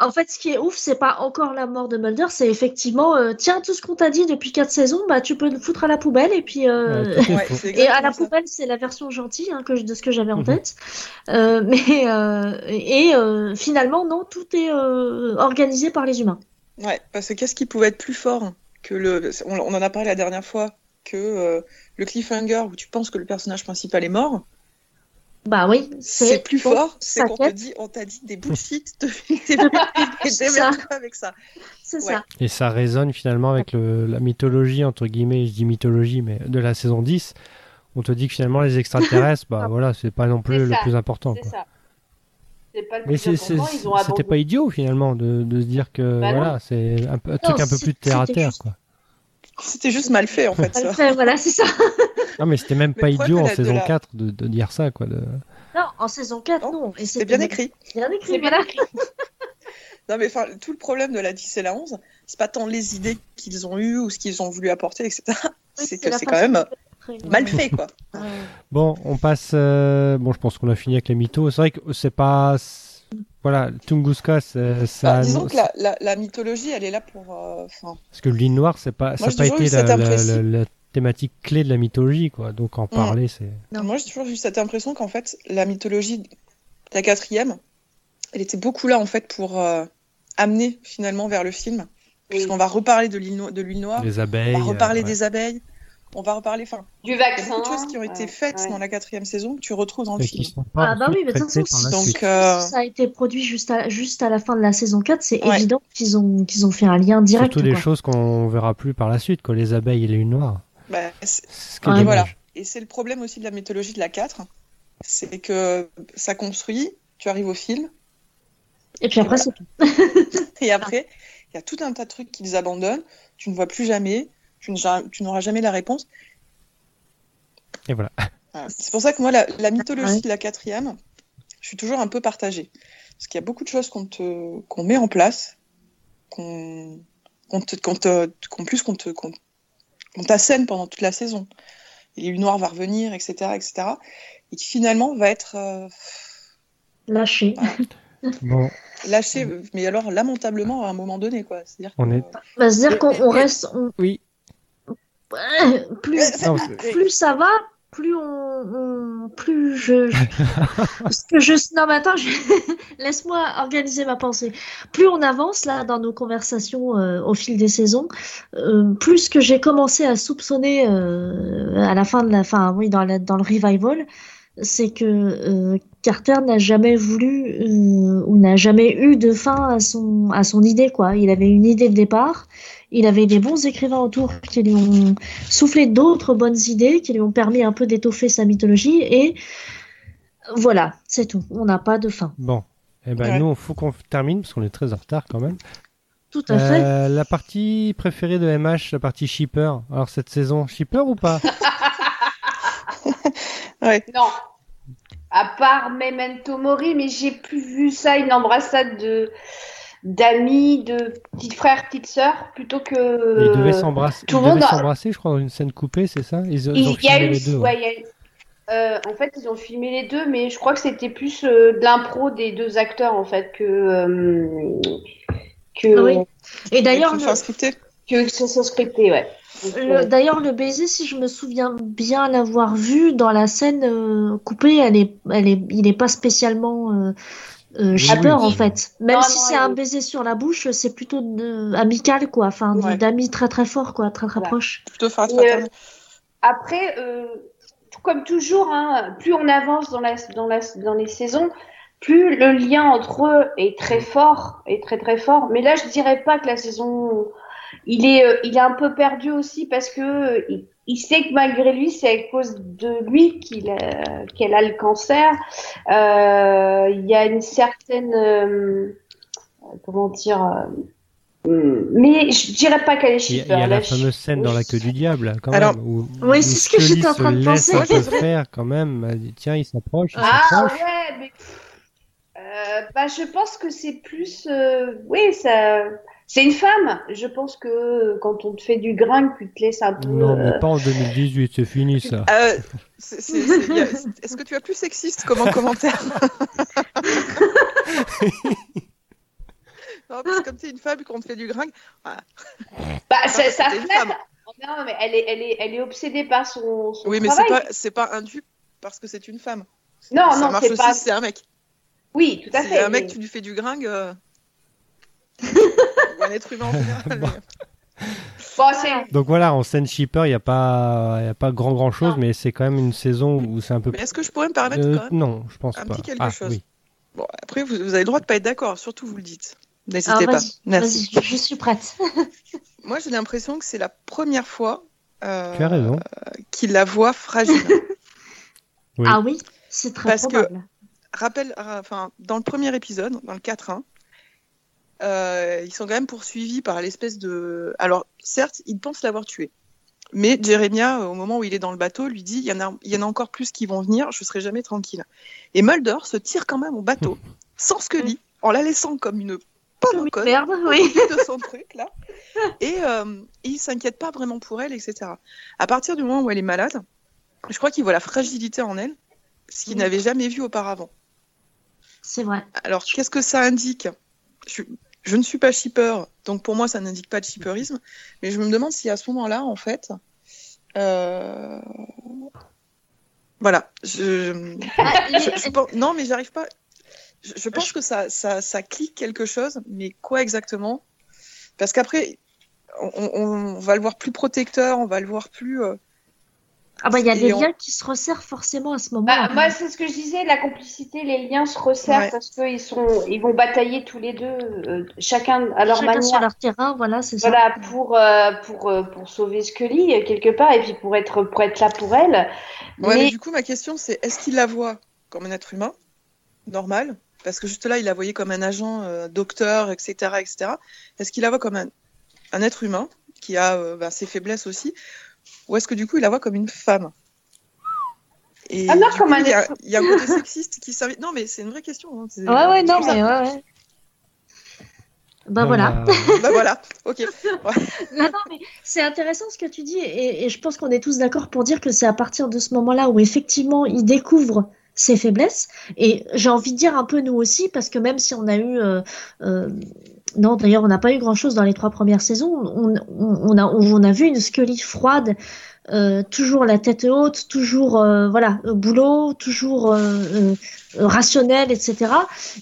En fait, ce qui est ouf, c'est pas encore la mort de Mulder, c'est effectivement, euh, tiens, tout ce qu'on t'a dit depuis quatre saisons, bah tu peux le foutre à la poubelle et puis. euh, Ouais, (laughs) Et à la ça. poubelle, c'est la version gentille hein, que je- de ce que j'avais en Mhm. tête. Euh, (laughs) mais euh, et euh, finalement, non, tout est euh, organisé par les humains. Ouais, parce que qu'est-ce qui pouvait être plus fort que le. On, on en a parlé la dernière fois, que euh, le cliffhanger où tu penses que le personnage principal est mort. Bah oui, C'est plus fort, c'est qu'on te quête. dit, on t'a dit des bullshit (laughs) (laughs) démerde-toi avec ça. C'est Ouais. ça. Et ça résonne finalement avec le- la mythologie, entre guillemets, je dis mythologie, mais de la saison 10. On te dit que finalement les extraterrestres, (laughs) bah voilà, c'est pas non plus le ça, plus important. C'est ça. C'est pas le Mais plus c'est- c'est- important, ils ont c'était pas idiot finalement de, de se dire que Bah voilà, c'est un, truc un peu plus terre à terre. juste- Quoi. C'était juste mal fait en fait. Ça fait, voilà, c'est ça. Non, mais c'était même pas idiot en saison la- 4 de, de dire ça. Quoi, de... Non, en saison 4, Non, non. Et C'est bien écrit. Bien écrit, C'est bien voilà. écrit. Non mais enfin, tout le problème de la 10 et la 11, c'est pas tant les idées qu'ils ont eues ou ce qu'ils ont voulu apporter, etc. c'est que c'est quand même mal fait quoi. Bon, on passe. euh, Bon, je pense qu'on a fini avec les mythos. C'est vrai que c'est pas. Voilà, Tunguska, c'est- ça. Bah, disons que la, la, la mythologie, elle est là pour. euh, Parce que le ligne noire, c'est pas, ça Moi, n'a j'ai pas été la, la- impression. la- la thématique clé de la mythologie, quoi. Donc en parler, c'est. Non. Moi, j'ai toujours eu cette impression qu'en fait, la mythologie de la quatrième, elle était beaucoup là en fait pour euh, amener finalement vers le film. Puisqu'on va reparler de l'île no- de l'huile noire, Les on abeilles. va reparler euh, ouais. des abeilles, on va reparler. Enfin, Du il y a vaccin. beaucoup de choses qui ont été ouais, faites ouais. dans la quatrième saison que tu retrouves dans le film. sont pas Ah bah oui, mais de toute façon, Donc, euh, Ça a été produit juste à, juste à la fin de la saison 4, c'est Ouais. évident qu'ils ont, qu'ils ont fait un lien direct. Surtout des choses qu'on verra plus par la suite, quoi. Les abeilles et les lunes noires. bah, ce qui est Ouais. dommage. Voilà. Et c'est le problème aussi de la mythologie de la 4, c'est que ça construit, tu arrives au film, Et puis après, c'est tout. (laughs) et après, il y a tout un tas de trucs qu'ils abandonnent, tu ne vois plus jamais, tu n'auras jamais la réponse. Et voilà. (laughs) Voilà. C'est pour ça que moi, la, la mythologie Ouais. de la quatrième, je suis toujours un peu partagée. Parce qu'il y a beaucoup de choses qu'on te, qu'on met en place, qu'on, qu'en plus qu'on te, qu'on, qu'on t'assène pendant toute la saison. Et les noir va revenir, etc., etc. Et qui finalement va être, euh, Lâché. (laughs) Bon, Lâché, mais alors lamentablement à un moment donné, quoi. C'est-à-dire on est. Bah, C'est-à-dire qu'on on reste. on- Oui. (laughs) Plus, Non, plus ça va, plus on, on- plus je, je- (laughs) parce que je non mais attends, je- (laughs) laisse-moi organiser ma pensée. Plus on avance là dans nos conversations euh, au fil des saisons, euh, plus que j'ai commencé à soupçonner euh, à la fin de la fin, oui dans la, dans le revival, c'est que euh, Carter n'a jamais voulu euh, ou n'a jamais eu de fin à son à son idée quoi. Il avait une idée de départ. Il avait des bons écrivains autour qui lui ont soufflé d'autres bonnes idées, qui lui ont permis un peu d'étoffer sa mythologie. Et voilà, c'est tout. On n'a pas de fin. Bon. Eh ben, Ouais. nous, il faut qu'on termine parce qu'on est très en retard quand même. Tout à fait. Euh, la partie préférée de MH, la partie shipper. Alors, cette saison, shipper ou pas? (laughs) Non. À part Memento Mori, mais j'ai plus vu ça, une embrassade de d'amis, de petits frères, petites sœurs, plutôt que. Ils devaient s'embrasser, tout le monde devaient a- s'embrasser, je crois, dans une scène coupée, c'est ça? Ils, ils Il ont y a filmé eu, les deux. ouais. ouais, il y a eu- euh, en fait, ils ont filmé les deux, mais je crois que c'était plus euh, de l'impro des deux acteurs en fait que euh, que Oui. Et d'ailleurs, Une le, fin scriptée. que que ça soit scripté, ouais. D'ailleurs, le baiser, si je me souviens bien l'avoir vu dans la scène euh, coupée, elle est, elle est, il n'est pas spécialement euh, euh, en fait. Même Non, si c'est un baiser sur la bouche, c'est plutôt de- amical quoi. Enfin, Ouais. d'amis très très fort quoi, très très proche. Plutôt euh, Après, euh, tout comme toujours, hein, plus on avance dans, la, dans, la, dans les saisons, plus le lien entre eux est très fort, est très très fort. Mais là, je dirais pas que la saison, il est, euh, il est un peu perdu aussi parce que euh, il, il sait que malgré lui, c'est à cause de lui qu'il a- qu'elle a le cancer. Euh, il y a une certaine, euh, comment dire. euh, mais je dirais pas qu'elle est Il y a, il y a la fameuse scène dans la queue du diable, quand Alors- même. Où, Oui, où c'est ce que j'étais en se train de penser. C'est vrai. faire, quand même. Dit, Tiens, il s'approche, il Ah s'approche. ouais, mais euh, bah, je pense que c'est plus, euh, oui, ça, c'est une femme. Je pense que quand on te fait du grain, que tu te laisses un peu. Non, mais euh, pas en 2018, c'est fini ça. Euh, c'est- c'est- c'est- Est-ce que tu as plus sexiste comme en commentaire? (laughs) Non, parce que comme c'est une femme et qu'on te fait du gringue, bah, ça, ça une femme. Non, mais elle est, elle est, elle est obsédée par son, son Oui, mais c'est pas, c'est pas un dupe parce que c'est une femme. Non, ça non, marche c'est aussi pas. si c'est un mec. Oui, tout à fait. un mec, mais- tu lui fais du gringue. euh, (laughs) un être humain en général. (laughs) Bon. mais- Bon, c'est. Donc voilà, en scène shipper, il n'y a pas, il y a pas grand grand chose, Non. mais c'est quand même une saison où c'est un peu. Mais est-ce que je pourrais me permettre Euh, quand même non, je pense un pas. petit quelque ah, chose oui. Bon, après, vous, vous avez le droit de pas être d'accord, surtout vous le dites. N'hésitez pas. Merci. je, je suis prête. (laughs) Moi, j'ai l'impression que c'est la première fois euh, qu'il la voit fragile. (laughs) Oui. Ah oui, c'est très Parce que-. Rappelle, euh, enfin, dans le premier épisode, dans le 4-1, euh, ils sont quand même poursuivis par l'espèce de. Alors, certes, ils pensent l'avoir tué. Mais Jeremiah, au moment où il est dans le bateau, lui dit il y, en a, il y en a encore plus qui vont venir, je serai jamais tranquille. Et Mulder se tire quand même au bateau, (laughs) sans Scully, en la laissant comme une pauvre Oui, conne, oui. de son truc, là. (laughs) Et, euh, et il s'inquiète pas vraiment pour elle, etc. À partir du moment où elle est malade, je crois qu'il voit la fragilité en elle, ce qu'il Oui. n'avait jamais vu auparavant. C'est vrai. Alors, qu'est-ce que ça indique? Je, je ne suis pas shipper, donc pour moi, ça n'indique pas de shipperisme. Mais je me demande si à ce moment-là, en fait. euh, Voilà. Je, Ah, je- est- je pense- Non, mais j'arrive pas. Je, je pense que ça, ça, ça clique quelque chose, mais quoi exactement? Parce qu'après, on, on- on va le voir plus protecteur, on va le voir plus. euh, Ah bah il y a des on- liens qui se resserrent forcément à ce moment-là. Bah, moi, c'est ce que je disais, la complicité, les liens se resserrent Ouais. parce qu'ils sont, ils vont batailler tous les deux, euh, chacun à leur Chacun manière. sur leur terrain, voilà, c'est ça. Voilà, pour, euh, pour, euh, pour sauver Scully, quelque part, et puis pour être, pour être là pour elle. Ouais, mais... mais du coup, ma question, c'est est-ce qu'il la voit comme un être humain, normal? Parce que juste là, il la voyait comme un agent, euh, docteur, etc. etc. Est-ce qu'il la voit comme un, un être humain qui a euh, bah, ses faiblesses aussi? Ou est-ce que du coup, il la voit comme une femme Et Ah non, comme coup, un il y, a, il y a un côté (laughs) sexiste qui s'invite. Non, mais c'est une vraie question. hein. Ouais, ouais, non, ça. mais ouais, ouais. Bah Bon, voilà. bah, Bah voilà, ok. (laughs) Non, non, mais c'est intéressant ce que tu dis et, et je pense qu'on est tous d'accord pour dire que c'est à partir de ce moment-là où effectivement il découvre ses faiblesses. Et j'ai envie de dire un peu nous aussi, parce que même si on a eu... Euh, euh, non, d'ailleurs, on n'a pas eu grand-chose dans les trois premières saisons. On, on, a vu une Scully froide, euh, toujours la tête haute, toujours euh, voilà boulot, toujours euh, euh, rationnel, etc.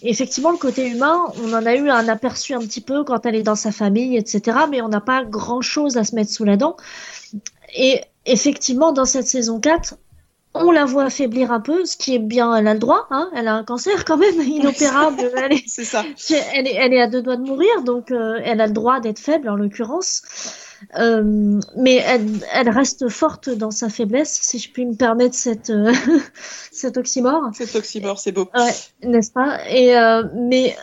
Et effectivement, le côté humain, on en a eu un aperçu un petit peu quand elle est dans sa famille, etc. Mais on n'a pas grand-chose à se mettre sous la dent. Et effectivement, dans cette saison 4, on la voit affaiblir un peu, ce qui est bien, elle a le droit, hein, elle a un cancer quand même, (laughs) inopérable, (laughs) elle est, C'est ça. elle est, elle est à deux doigts de mourir, donc euh, elle a le droit d'être faible en l'occurrence. Euh, mais elle, elle reste forte dans sa faiblesse, si je puis me permettre cette, euh, (laughs) cet oxymore. C'est oxymore, c'est beau. Ouais, n'est-ce pas? Et mais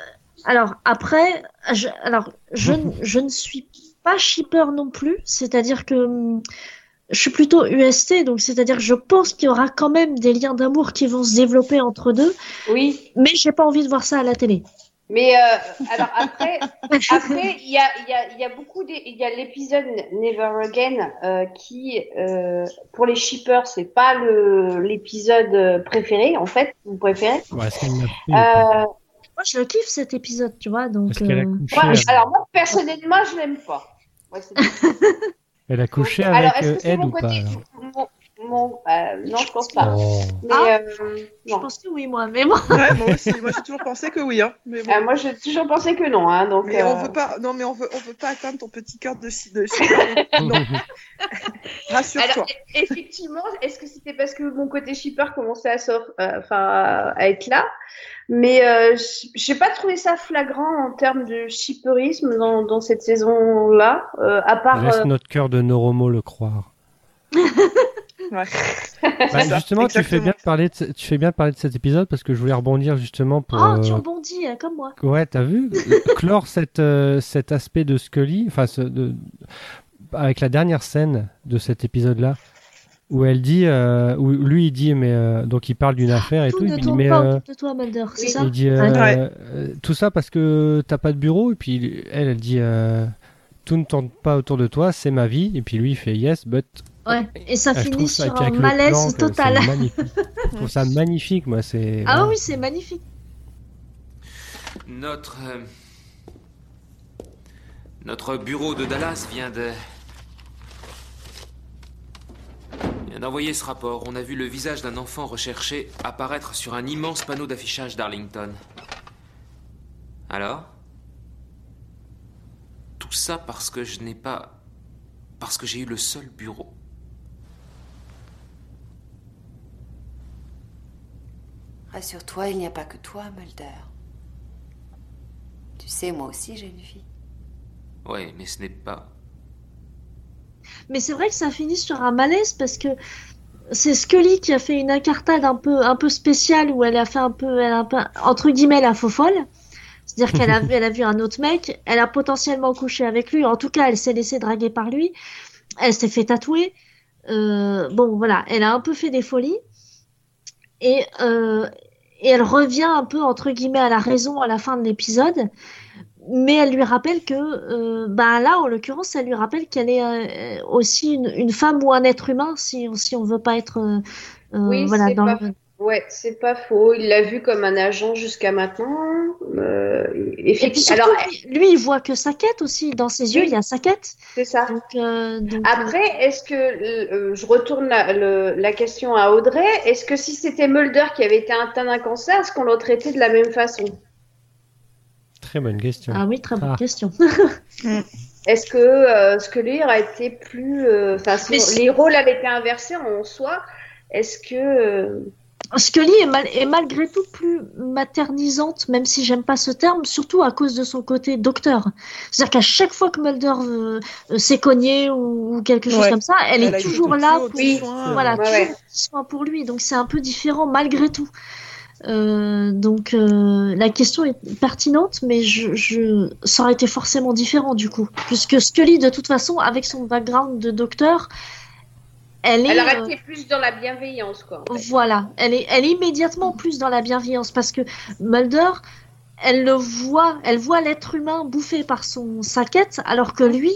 alors après, je, alors je, ne- je ne suis pas shipper non plus, c'est-à-dire que je suis plutôt UST, donc c'est-à-dire que je pense qu'il y aura quand même des liens d'amour qui vont se développer entre deux, Oui, mais j'ai pas envie de voir ça à la télé. mais euh, alors après, (laughs) après il y a, il y, a, il y a beaucoup des, il y a l'épisode Never Again euh, qui, euh, pour les shippers, c'est pas le l'épisode préféré en fait, vous préférez. Ouais, Euh, Moi, je le kiffe cet épisode, tu vois, donc. Euh, moi, alors moi personnellement, je l'aime pas. Ouais, (laughs) elle a couché Alors, avec est-ce euh, que c'est Ed mon ou pas côté alors mon, mon- euh, Non, je pense pas. Oh. Mais Ah. euh, Je pense que oui, moi, mais moi. Ouais, moi aussi. Moi, j'ai toujours pensé que oui. Hein. Mais, bon. Euh, moi, j'ai toujours pensé que non, hein, donc. mais on veut pas. Non, mais on veut, on veut pas atteindre ton petit cœur de de (laughs) rassure-toi. Alors, e- effectivement, est-ce que c'était parce que mon côté shipper commençait à, sor- enfin, à à être là? Mais euh, j'ai pas trouvé ça flagrant en termes de shipperisme dans, dans cette saison-là, euh, à part. Laisse euh, notre cœur de Noromo le croire. (laughs) Ouais. (laughs) Bah, ça, justement, tu fais, bien de parler de, tu fais bien de parler de cet épisode parce que je voulais rebondir justement pour. Oh, tu euh, rebondis, euh, comme moi. Ouais, t'as vu? (laughs) Clore cette, euh, cet aspect de Scully, enfin, ce- de- avec la dernière scène de cet épisode-là, où elle dit, euh, où lui il dit, mais euh, donc il parle d'une affaire et Tout tout, ne il dit, tourne mais pas euh, autour de toi, Mulder, c'est ça? il dit euh, Ouais. euh, tout ça parce que t'as pas de bureau, et puis elle, elle dit, euh, tout ne tourne pas autour de toi, c'est ma vie, et puis lui il fait yes, but Ouais, et ça elle finit ça- sur un plan, malaise total. (laughs) Je trouve ça magnifique, moi, c'est. Ah oui, c'est magnifique. Notre. Notre bureau de Dallas vient de. vient d'envoyer ce rapport. On a vu le visage d'un enfant recherché apparaître sur un immense panneau d'affichage d'Arlington. Alors? Tout ça parce que je n'ai pas. parce que j'ai eu le seul bureau. Rassure-toi, il n'y a pas que toi, Mulder. Tu sais, moi aussi j'ai une vie. Ouais, mais ce n'est pas. Mais c'est vrai que ça finit sur un malaise parce que c'est Scully qui a fait une incartade un peu, un peu spéciale où elle a fait un peu, elle a un peu entre guillemets, la faux folle. C'est-à-dire qu'elle a, (laughs) vu- elle a vu un autre mec, elle a potentiellement couché avec lui. En tout cas, elle s'est laissée draguer par lui. Elle s'est fait tatouer. Euh, bon, voilà, elle a un peu fait des folies. Et, euh, et elle revient un peu, entre guillemets, à la raison à la fin de l'épisode. Mais elle lui rappelle que, euh, bah là, en l'occurrence, elle lui rappelle qu'elle est euh, aussi une, une femme ou un être humain, si, si on veut pas être, euh, Oui, voilà, c'est dans pas le- Ouais, c'est pas faux. Il l'a vu comme un agent jusqu'à maintenant. Et puis effectivement. surtout, Alors, lui, lui, il voit que sa quête aussi. Dans ses yeux, Oui. il y a sa quête. c'est ça. Donc, donc, Après, est-ce que je retourne la, le- la question à Audrey Est-ce que si c'était Mulder qui avait été atteint d'un cancer, est-ce qu'on l'aurait traité de la même façon? Très bonne question. Ah oui, très bonne Ah. question. (laughs) (laughs) Est-ce que euh, Scully aurait été plus, euh, enfin, si les rôles avaient été inversés en soi Est-ce que euh, Scully est, mal- est malgré tout plus maternisante, même si j'aime pas ce terme, surtout à cause de son côté docteur. C'est-à-dire qu'à chaque fois que Mulder euh, euh, s'est cogné ou, ou quelque chose Ouais. comme ça, elle, Elle a est toujours là pour, Oui. voilà, Ouais, toujours ouais. pour lui. Donc c'est un peu différent malgré tout. Euh, donc euh, la question est pertinente, mais je, je, ça aurait été forcément différent du coup, puisque Scully de toute façon, avec son background de docteur, elle est, elle euh, aurait été plus dans la bienveillance, quoi en fait. voilà, elle est, elle est immédiatement plus dans la bienveillance parce que Mulder, elle le voit, elle voit l'être humain bouffé par son sa quête, alors que lui,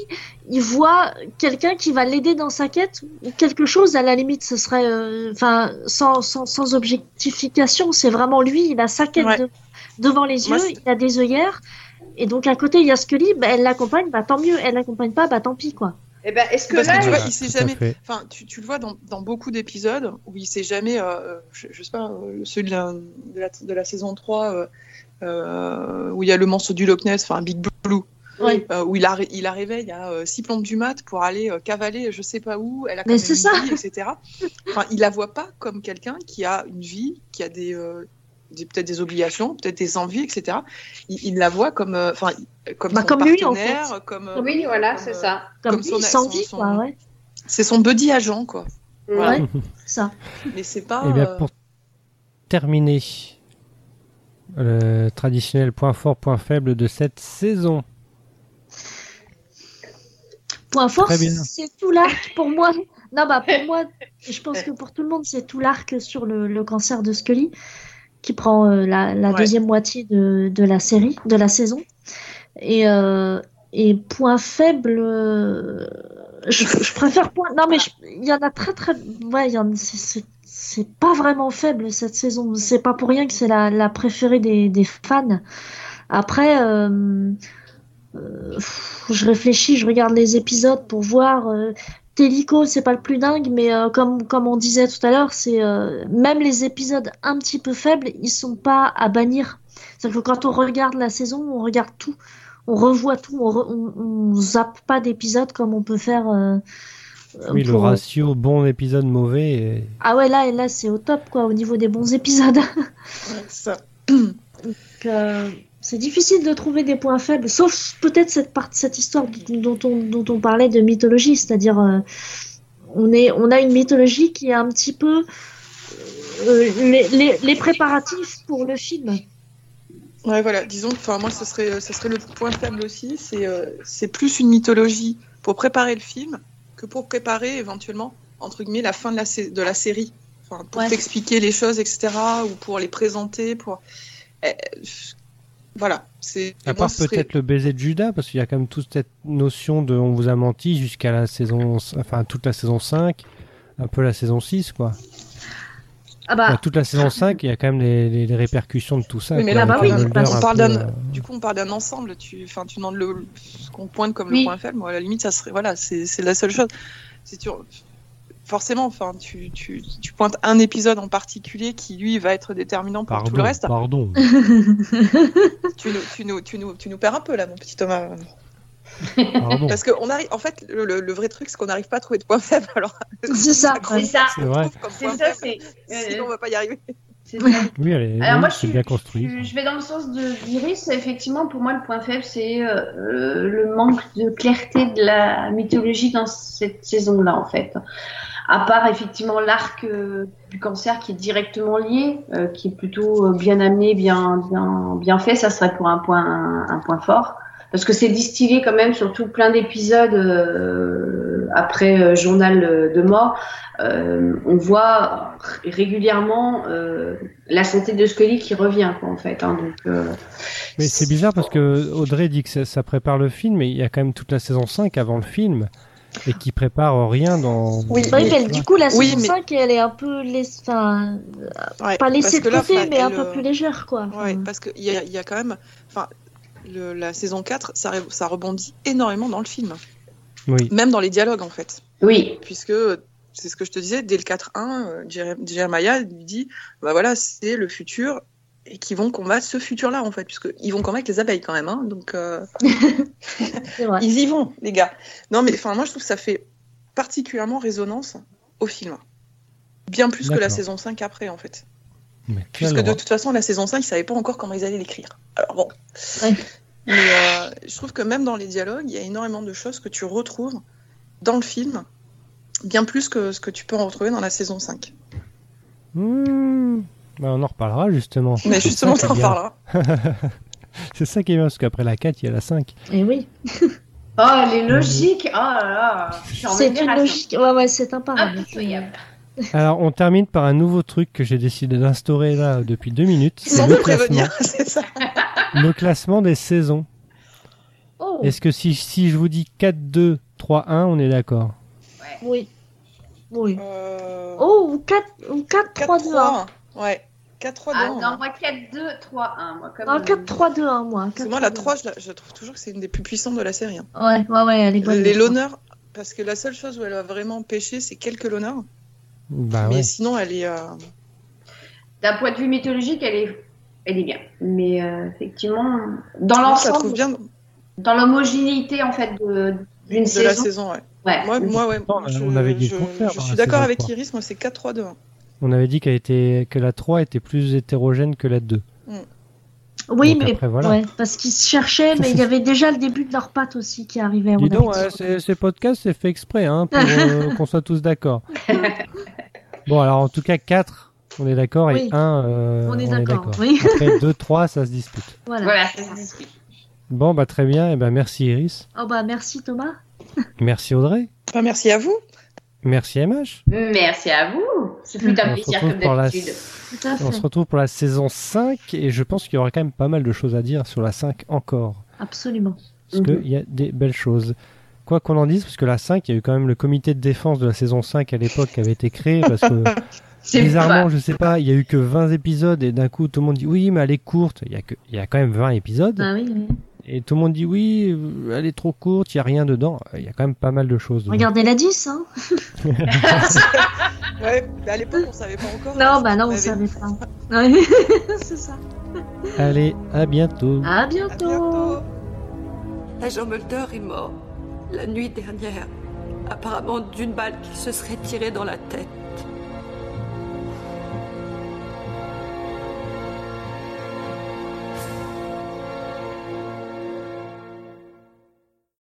il voit quelqu'un qui va l'aider dans sa quête ou quelque chose. À la limite, ce serait, euh, enfin, sans, sans, sans objectification, c'est vraiment lui. Il a sa quête Ouais. de- devant les Moi, yeux, il a des œillères, et donc à côté il y a Scully. Bah, elle l'accompagne, bah tant mieux. Elle l'accompagne pas, bah tant pis quoi. Eh ben, est-ce que Parce là, que tu vois, il jamais. Enfin, tu, tu le vois dans, dans beaucoup d'épisodes où il sait jamais. euh, je, je sais pas, euh, celui de la, de la, de la saison 3 euh, euh, où il y a le monstre du Loch Ness, enfin Big Blue. Oui. euh, où il, arri- il arrivait il y a euh, six plombes du mat pour aller euh, cavaler je sais pas où, elle a quand Mais même une ça. vie, etc. Enfin, il la voit pas comme quelqu'un qui a une vie, qui a des, euh, des- peut-être des obligations, peut-être des envies, etc. Il, il la voit comme, euh, enfin, comme Bah, son comme lui, en partenaire, comme, euh, oui, voilà, c'est euh, ça. Comme, Comme lui, son- son- vie son- quoi. Ouais. C'est son buddy agent, quoi. Voilà. Ouais, ça. Mais c'est pas. Eh bien, euh, pour terminer, le traditionnel point fort, point faible de cette saison. Point fort, c'est tout l'arc pour moi. Non, bah pour moi, je pense que pour tout le monde, c'est tout l'arc sur le, le cancer de Scully qui prend euh, la, la Ouais. deuxième moitié de, de la série, de la saison. Et, euh, et point faible, euh, je, je préfère point. Non, mais il y en a très très. Ouais, il y en c'est- c'est pas vraiment faible cette saison. C'est pas pour rien que c'est la, préférée des, fans. Après. euh, euh, je réfléchis, je regarde les épisodes pour voir. Euh, Télico, c'est pas le plus dingue, mais euh, comme comme on disait tout à l'heure, c'est même les épisodes un petit peu faibles, ils sont pas à bannir. C'est-à-dire que quand on regarde la saison, on regarde tout, on revoit tout, on, re- on, on zappe pas d'épisodes comme on peut faire. Oui, le ratio bon épisode mauvais. Ah ouais, là, là c'est au top quoi, au niveau des bons épisodes. (laughs) ouais, ça. Euh, c'est difficile de trouver des points faibles, sauf peut-être cette part, cette histoire dont on, dont on parlait de mythologie, c'est-à-dire euh, on est, on a une mythologie qui est un petit peu euh, les, les, les préparatifs pour le film. Ouais, voilà. Disons, enfin, moi, ce serait, ce serait le point faible aussi. C'est, euh, c'est plus une mythologie pour préparer le film que pour préparer éventuellement entre guillemets la fin de la, de la série. Enfin, pour Ouais. t'expliquer les choses, etc., ou pour les présenter, pour. Eh, voilà. C'est. À part serait- peut-être le baiser de Judas, parce qu'il y a quand même toute cette notion de on vous a menti jusqu'à la saison, enfin toute la saison 5, un peu la saison 6, quoi. Ah bah, toute la saison 5, il y a quand même les, les- les répercussions de tout ça. Oui, mais quoi, là, avec bah oui, on parle peu, d'un- euh, Du coup, on parle d'un ensemble. Tu, enfin, tu demandes le, ce qu'on pointe comme Oui. le point faible. Moi, à la limite, ça serait, voilà, c'est, c'est la seule chose. C'est tu, forcément, enfin, tu, tu, tu pointes un épisode en particulier qui, lui, va être déterminant pour Pardon, tout le reste. pardon. Tu nous, tu nous, tu nous, tu nous perds un peu là, mon petit Thomas. Pardon. Parce que on arrive, en fait, le, le- le vrai truc, c'est qu'on n'arrive pas à trouver de point faible. Alors, (laughs) C'est ça, C'est ça. C'est ça, c'est. (laughs) euh, Sinon, on va pas y arriver. c'est ça. (laughs) Oui, elle est- Alors oui, moi, je, suis- bien construit. je vais dans le sens de d'Iris. Effectivement, pour moi, le point faible, c'est euh, le manque de clarté de la mythologie dans cette saison-là, en fait. À part effectivement l'arc euh, du cancer qui est directement lié, euh, qui est plutôt euh, bien amené, bien, bien, bien fait, ça serait pour un point, un, un point fort. Parce que c'est distillé quand même sur tout plein d'épisodes euh, après euh, Journal de mort. Euh, on voit régulièrement euh, la santé de Scully qui revient, quoi, en fait. hein, donc, euh, Mais c'est bizarre parce que Audrey dit que ça, ça prépare le film, mais il y a quand même toute la saison 5 avant le film et qui prépare rien dans. Oui, Oui, mais du coup, la Oui, saison mais- 5, elle est un peu laisse... enfin, Ouais, pas laissée de côté, mais un peu euh, plus légère, quoi. Ouais, Enfin, parce qu'il y a, il y a quand même, enfin, le- la saison 4, ça, re- ça rebondit énormément dans le film, Oui. même dans les dialogues en fait, oui, puisque c'est ce que je te disais dès le 4-1, euh, Jere- Jeremiah lui dit, bah voilà, c'est le futur et qu'ils vont combattre ce futur-là en fait, puisque ils vont combattre les abeilles quand même, hein, donc euh, (laughs) c'est vrai. ils y vont les gars. Non mais enfin moi je trouve que ça fait particulièrement résonance au film, bien plus que la saison 5 après en fait. Puisque de toute façon, la saison 5, ils savaient pas encore comment ils allaient l'écrire. Alors bon. Ouais. Mais euh, je trouve que même dans les dialogues, il y a énormément de choses que tu retrouves dans le film, bien plus que ce que tu peux en retrouver dans la saison 5. Mmh. Bah, on en reparlera justement. Mais justement, t'en bien. parleras. (laughs) C'est ça qui est bien, parce qu'après la 4, il y a la 5. Et oui, (laughs) Oh, les logiques, oh là là, en c'est une logique. Ouais, ouais, c'est imparable. Impitoyable. Alors, on termine par un nouveau truc que j'ai décidé d'instaurer là depuis deux minutes. C'est le classement. prévenir, (laughs) c'est ça. le classement des saisons. Oh, Est-ce que si, si je vous dis 4, 2, 3, 1, on est d'accord oui. Oui. Euh... Oh, ou 4, ou 4 3, 2, 1. 4-3-1. Ouais. 4-3-2. Ah, hein. non, moi 4, 2, 3, 1. Moi, comme Non, 4 3, 2, 1, moi. Parce que 4, moi, la 3, 3, je, la- je trouve toujours que c'est une des plus puissantes de la série. hein. 2. Ouais, ouais, ouais, elle est bonne. Les l'honneur, parce que la seule chose où elle a vraiment pêché, c'est quelques l'honneur. Bah mais ouais. sinon, elle est. euh, D'un point de vue mythologique, elle est, elle est bien. Mais euh, effectivement, dans l'ensemble, bien de dans l'homogénéité en fait de- d'une la saison. saison. Ouais. ouais. Moi, moi, ouais. Non, je, on avait dit je- le contraire je dans suis d'accord avec. Iris, moi, c'est 4-3-2. On avait dit qu'elle était, que la 3 était plus hétérogène que la 2. Oui, Donc mais après, voilà. ouais, parce qu'ils se cherchaient, mais il y avait déjà le début de leurs pattes aussi qui arrivait. Dis donc, ouais, dit. c'est- ces podcasts, c'est fait exprès, hein, pour euh, (laughs) qu'on soit tous d'accord. Bon, alors en tout cas, 4, on est d'accord, Oui. et 1, euh, On est d'accord, oui. Après, 2, 3, ça se dispute. Voilà. Voilà, ça se discute. Bon, bah très bien, et ben merci Iris, Oh bah merci Thomas. (laughs) merci Audrey, Enfin, merci à vous. merci MH. Merci à vous. Ce fut un On se plaisir retrouve comme la- On se retrouve pour la saison 5, et je pense qu'il y aura quand même pas mal de choses à dire sur la 5 encore. Absolument. Parce Mhm. qu'il y a des belles choses. Quoi qu'on en dise, parce que la 5, il y a eu quand même le comité de défense de la saison 5 à l'époque qui avait été créé, parce que (laughs) bizarrement, pas- je sais pas, il y a eu que 20 épisodes, et d'un coup tout le monde dit oui, mais elle est courte. Il y a, que, il y a quand même 20 épisodes, Bah oui, oui. Et tout le monde dit oui, elle est trop courte, il y a rien dedans. Il y a quand même pas mal de choses. dedans. Regardez la 10, hein. (laughs) Ouais, mais à l'époque, on savait pas encore. Non, bah non, on avait- savait pas. Ouais, (laughs) c'est ça. Allez, à bientôt. À À bientôt. bientôt. L'agent Mulder est mort la nuit dernière, apparemment d'une balle qui se serait tirée dans la tête.